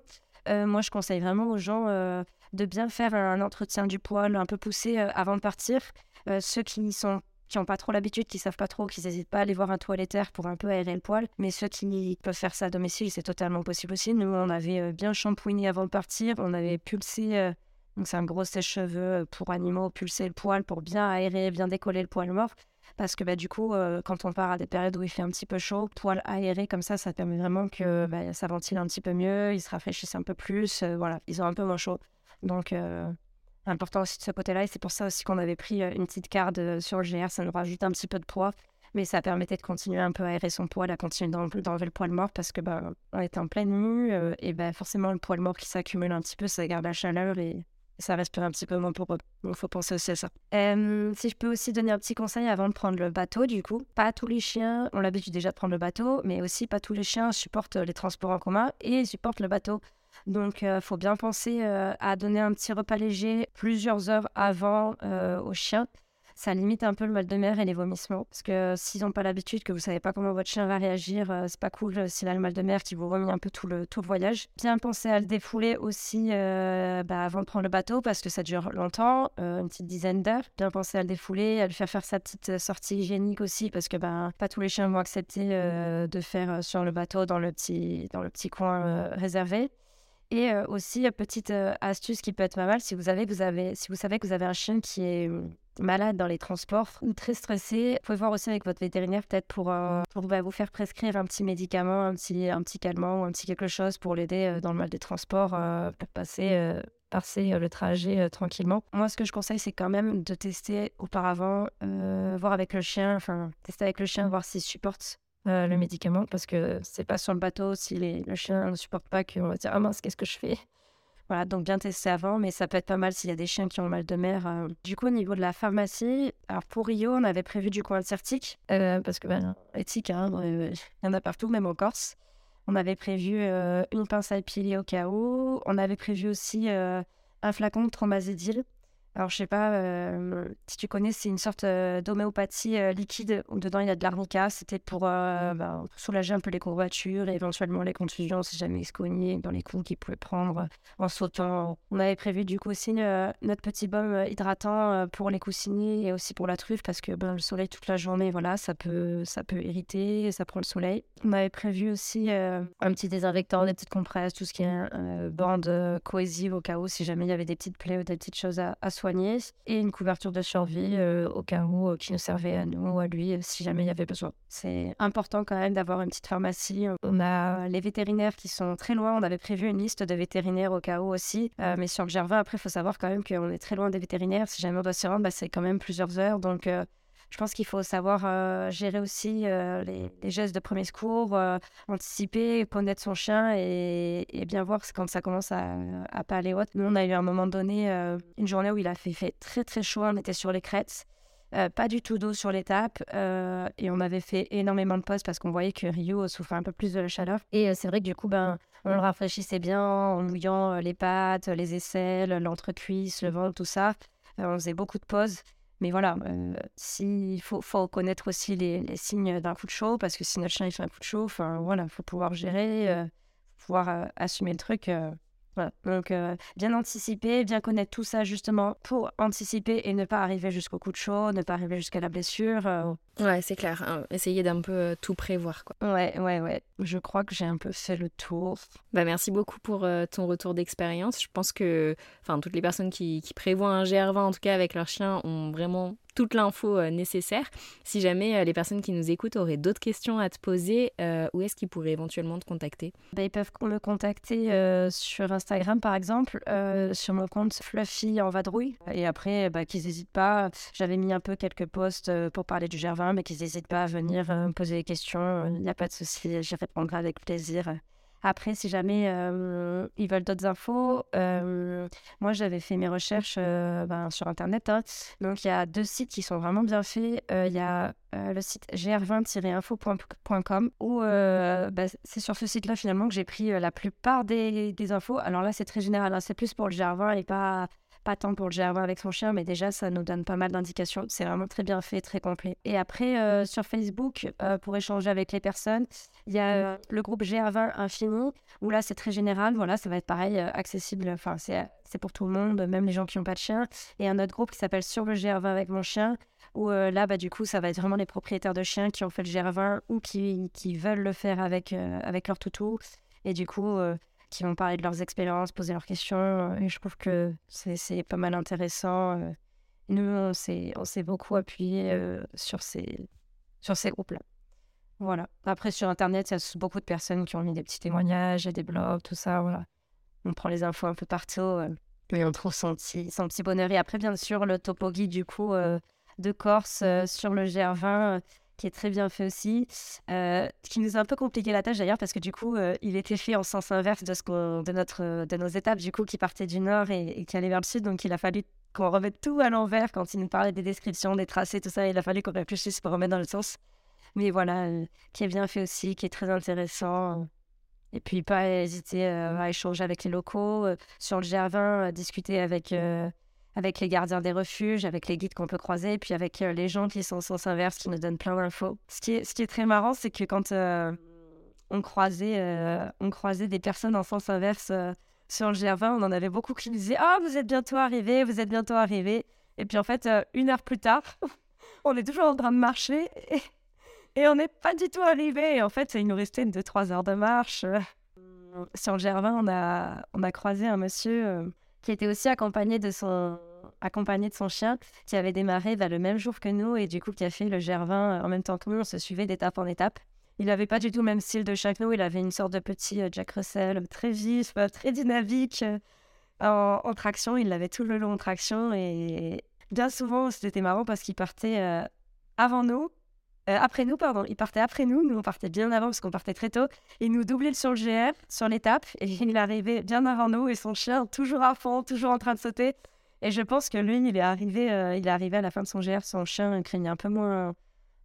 euh, moi je conseille vraiment aux gens de bien faire un entretien du poil un peu poussé avant de partir. ceux qui sont qui n'ont pas trop l'habitude, qui savent pas trop, qui n'hésitent pas à aller voir un toiletteur pour un peu aérer le poil. Mais ceux qui peuvent faire ça à domicile, c'est totalement possible aussi. Nous, on avait bien shampooiné avant de partir, on avait pulsé donc c'est un gros sèche-cheveux euh, pour animaux, pulser le poil pour bien aérer, bien décoller le poil mort. Parce que bah, du coup, euh, quand on part à des périodes où il fait un petit peu chaud, poil aéré comme ça, ça permet vraiment que bah, ça ventile un petit peu mieux, ils se rafraîchissent un peu plus, euh, voilà, ils ont un peu moins chaud. Donc important aussi de ce côté-là, et c'est pour ça aussi qu'on avait pris une petite carte sur le GR, ça nous rajoute un petit peu de poids, mais ça permettait de continuer un peu à aérer son poil, à continuer d'enlever le poil mort, parce que bah, on était en pleine nuit, et bah, forcément le poil mort qui s'accumule un petit peu, ça garde la chaleur et ça respire un petit peu moins pour eux. Donc, faut penser aussi à ça. si je peux aussi donner un petit conseil avant de prendre le bateau, du coup, pas tous les chiens ont l'habitude déjà de prendre le bateau, mais aussi pas tous les chiens supportent les transports en commun et supportent le bateau. Donc, il faut bien penser à donner un petit repas léger plusieurs heures avant aux chiens ça limite un peu le mal de mer et les vomissements. Parce que s'ils n'ont pas l'habitude, que vous savez pas comment votre chien va réagir, euh, c'est pas cool euh, s'il a le mal de mer qui vous vomit un peu tout le, tout le voyage. Bien penser à le défouler aussi euh, bah, avant de prendre le bateau parce que ça dure longtemps, une petite dizaine d'heures. Bien penser à le défouler, à lui faire faire sa petite sortie hygiénique aussi parce que ben pas tous les chiens vont accepter de faire sur le bateau dans le petit, dans le petit coin réservé. Et aussi, petite astuce qui peut être pas mal, si vous, avez, vous avez, si vous savez que vous avez un chien qui est malade dans les transports ou très stressé, vous pouvez voir aussi avec votre vétérinaire peut-être pour, euh, pour bah, vous faire prescrire un petit médicament, un petit, un petit calmant ou un petit quelque chose pour l'aider euh, dans le mal des transports, euh, pour passer passer le trajet tranquillement. Moi, ce que je conseille, c'est quand même de tester auparavant, voir avec le chien, enfin, tester avec le chien, voir s'il supporte le médicament, parce que c'est pas sur le bateau, si le chien ne supporte pas, qu'on va dire Ah mince, qu'est-ce que je fais? Voilà, donc bien tester avant, mais ça peut être pas mal s'il y a des chiens qui ont mal de mer. Euh. Du coup, au niveau de la pharmacie, alors pour Rio, on avait prévu du coin certique, euh, parce que ben, éthique, hein, il y en a partout, même en Corse. On avait prévu euh, une pince à épiler au cas où. On avait prévu aussi un flacon de tromazédil alors, je sais pas euh, si tu connais, c'est une sorte euh, d'homéopathie euh, liquide où dedans il y a de l'arnica. C'était pour bah, soulager un peu les courbatures et éventuellement les contusions si jamais il se cognait dans les coups qu'il pouvait prendre en sautant. On avait prévu du coup aussi notre petit baume hydratant pour les coussinets et aussi pour la truffe parce que ben, le soleil toute la journée, voilà, ça peut, ça peut irriter, ça prend le soleil. On avait prévu aussi un petit désinfectant, des petites compresses, tout ce qui est bande cohésive au cas où si jamais il y avait des petites plaies ou des petites choses à, à et une couverture de survie euh, au cas où euh, qui nous servait à nous ou à lui euh, si jamais il y avait besoin. C'est important quand même d'avoir une petite pharmacie. On a les vétérinaires qui sont très loin. On avait prévu une liste de vétérinaires au cas où aussi. mais sur le Gervin, après, il faut savoir quand même qu'on est très loin des vétérinaires. Si jamais on doit s'y rendre, bah, c'est quand même plusieurs heures. Donc, je pense qu'il faut savoir euh, gérer aussi euh, les, gestes de premier secours, euh, anticiper, connaître son chien et, bien voir quand ça commence à, à pas aller haute. Nous, on a eu à un moment donné une journée où il a fait, très très chaud, on était sur les crêtes. pas du tout d'eau sur l'étape et on avait fait énormément de pauses parce qu'on voyait que Rio souffrait un peu plus de la chaleur. Et c'est vrai que du coup, ben, on le rafraîchissait bien en mouillant les pattes, les aisselles, l'entrecuisse, le ventre, tout ça. on faisait beaucoup de pauses. Mais voilà, euh, faut, faut connaître aussi les, signes d'un coup de chaud, parce que si notre chien il fait un coup de chaud, enfin voilà, faut pouvoir gérer, euh, pouvoir euh, assumer le truc. Donc, bien anticiper, bien connaître tout ça justement pour anticiper et ne pas arriver jusqu'au coup de chaud, ne pas arriver jusqu'à la blessure. Ouais, c'est clair. Hein. Essayer d'un peu tout prévoir. Quoi. Ouais, ouais, ouais. Je crois que j'ai un peu fait le tour. Bah, merci beaucoup pour ton retour d'expérience. Je pense que enfin, toutes les personnes qui, qui prévoient un GR20, en tout cas avec leur chien, ont vraiment toute l'info euh, nécessaire. Si jamais euh, les personnes qui nous écoutent auraient d'autres questions à te poser, euh, où est-ce qu'ils pourraient éventuellement te contacter? Bah, Ils peuvent me contacter sur Instagram par exemple, sur mon compte Fluffy en vadrouille. Et après, bah, qu'ils n'hésitent pas. J'avais mis un peu quelques posts pour parler du Gervin, mais qu'ils n'hésitent pas à venir me poser des questions. Il n'y a pas de souci, j'y répondrai avec plaisir. Après, si jamais euh, ils veulent d'autres infos, euh, moi j'avais fait mes recherches euh, ben, sur Internet. Hein. Donc il y a deux sites qui sont vraiment bien faits. Il y a le site gr20-info.com où ben, c'est sur ce site-là finalement que j'ai pris la plupart des, des, infos. Alors là, c'est très général. Hein. C'est plus pour le GR20 et pas pas tant pour le GR20 avec son chien, mais déjà, ça nous donne pas mal d'indications. C'est vraiment très bien fait, très complet. Et après, euh, sur Facebook, euh, pour échanger avec les personnes, il y a euh, le groupe GR20 Infini, où là, c'est très général. Voilà, ça va être pareil, accessible. Enfin, c'est pour tout le monde, même les gens qui n'ont pas de chien. Et un autre groupe qui s'appelle Sur le GR20 avec mon chien, où là, bah, du coup, ça va être vraiment les propriétaires de chiens qui ont fait le GR20 ou qui, qui veulent le faire avec, avec leur toutou. Et du coup, qui vont parler de leurs expériences, poser leurs questions. Euh, et je trouve que c'est pas mal intéressant. Euh. Nous, on s'est beaucoup appuyé euh, sur ces, groupes-là. Voilà. Après, sur Internet, il y a beaucoup de personnes qui ont mis des petits témoignages et des blogs, tout ça. Voilà. On prend les infos un peu partout et on trouve son petit, son bonheur. Et après, bien sûr, le topo du coup, de Corse sur le GR20 qui est très bien fait aussi, euh, qui nous a un peu compliqué la tâche d'ailleurs parce que du coup, euh, il était fait en sens inverse de, ce de, notre, de nos étapes, du coup, qui partaient du nord et, qui allaient vers le sud. Donc, il a fallu qu'on remette tout à l'envers quand il nous parlait des descriptions, des tracés, tout ça. Il a fallu qu'on réfléchisse pour remettre dans le sens. Mais voilà, euh, qui est bien fait aussi, qui est très intéressant. Et puis, pas hésiter à échanger avec les locaux, sur le GR20, discuter avec avec les gardiens des refuges, avec les guides qu'on peut croiser, puis avec euh, les gens qui sont en sens inverse, qui nous donnent plein d'infos. Ce qui est, très marrant, c'est que quand euh, on, croisait, euh, on croisait des personnes en sens inverse sur le GR20, on en avait beaucoup qui nous disaient Ah, vous êtes bientôt arrivés, vous êtes bientôt arrivés. Et puis en fait, une heure plus tard, *laughs* on est toujours en train de marcher et, et on n'est pas du tout arrivé. Et en fait, il nous restait 2-3 heures de marche. Sur le GR20, on a, on a croisé un monsieur qui était aussi accompagné de son accompagné de son chien, qui avait démarré bah, le même jour que nous et du coup qui a fait le GR20 euh, en même temps que nous. On se suivait d'étape en étape. Il n'avait pas du tout le même style de chaque nous. Il avait une sorte de petit euh, Jack Russell très vif, euh, très dynamique. en, traction. Il l'avait tout le long en traction. Et bien souvent, c'était marrant parce qu'il partait euh, avant nous. Euh, après nous, pardon. Il partait après nous. Nous, on partait bien avant parce qu'on partait très tôt. Il nous doublait sur le GR, sur l'étape. Et *laughs* il arrivait bien avant nous. Et son chien, toujours à fond, toujours en train de sauter. Et je pense que lui, il est arrivé, euh, il est arrivé à la fin de son GR. Son chien craignait un peu moins,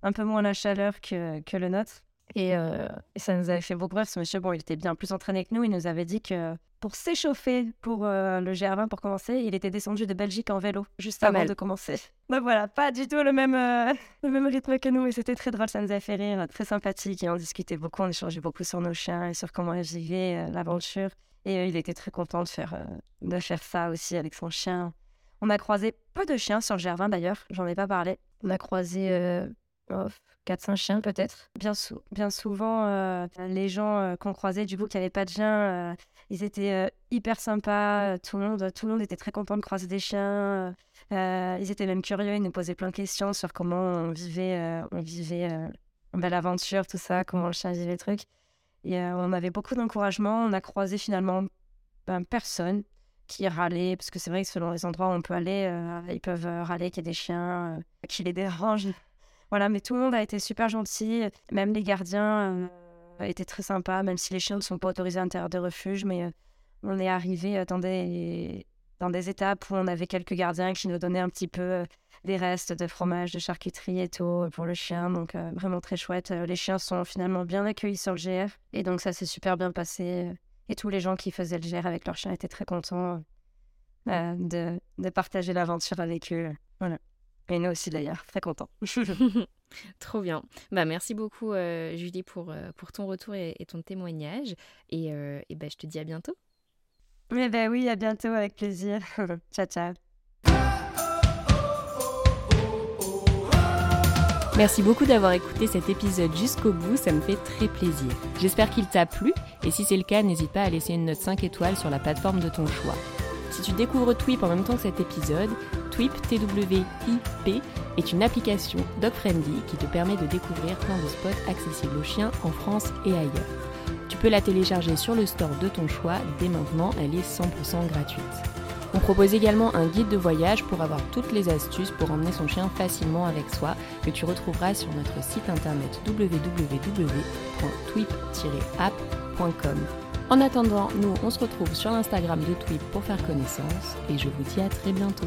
un peu moins la chaleur que, que le nôtre. Euh, et, ça nous avait fait beaucoup rire. Ce monsieur, bon, il était bien plus entraîné que nous. Il nous avait dit que pour s'échauffer pour euh, le GR20 pour commencer, il était descendu de Belgique en vélo juste avant de commencer. *laughs* Donc voilà, pas du tout le même, euh, le même rythme que nous. Et c'était très drôle, ça nous a fait rire, très sympathique. Et on discutait beaucoup, on échangeait beaucoup sur nos chiens et sur comment ils vivaient l'aventure. Et il était très content de faire, de faire ça aussi avec son chien. On a croisé peu de chiens sur le GR20 d'ailleurs, j'en ai pas parlé. On a croisé 4-5 chiens peut-être. Bien, souvent, euh, les gens euh, qu'on croisait, du coup, qui n'avaient pas de chiens, euh, ils étaient hyper sympas. Tout le, monde, tout le monde était très content de croiser des chiens. ils étaient même curieux, ils nous posaient plein de questions sur comment on vivait, on vivait l'aventure, tout ça, comment le chien vivait le truc. Et on avait beaucoup d'encouragement. On a croisé finalement ben, personne qui râlait, parce que c'est vrai que selon les endroits où on peut aller, ils peuvent râler qu'il y a des chiens qui les dérangent. Voilà, mais tout le monde a été super gentil. Même les gardiens euh, étaient très sympas, même si les chiens ne sont pas autorisés à l'intérieur des refuges. Mais euh, on est arrivé euh, dans des, dans des étapes où on avait quelques gardiens qui nous donnaient un petit peu des restes de fromage, de charcuterie et tout pour le chien. Donc vraiment très chouette. Les chiens sont finalement bien accueillis sur le GR. Et donc ça s'est super bien passé. Et tous les gens qui faisaient le GR avec leurs chiens étaient très contents de, de partager l'aventure avec eux. Voilà. Et nous aussi d'ailleurs, très contents. *laughs* *laughs* Trop bien. Bah, merci beaucoup euh, Julie pour, euh, pour ton retour et, ton témoignage. Et, euh, et bah, je te dis à bientôt. Eh ben oui, à bientôt avec plaisir. *laughs* ciao, ciao. Merci beaucoup d'avoir écouté cet épisode jusqu'au bout, ça me fait très plaisir. J'espère qu'il t'a plu et si c'est le cas, n'hésite pas à laisser une note 5 étoiles sur la plateforme de ton choix. Si tu découvres Twip en même temps que cet épisode, Twip, T-W-I-P, est une application dog-friendly qui te permet de découvrir plein de spots accessibles aux chiens en France et ailleurs. Tu peux la télécharger sur le store de ton choix, dès maintenant elle est 100% gratuite. On propose également un guide de voyage pour avoir toutes les astuces pour emmener son chien facilement avec soi que tu retrouveras sur notre site internet www.twip-app.com. En attendant, nous, on se retrouve sur l'Instagram de Tweet pour faire connaissance et je vous dis à très bientôt.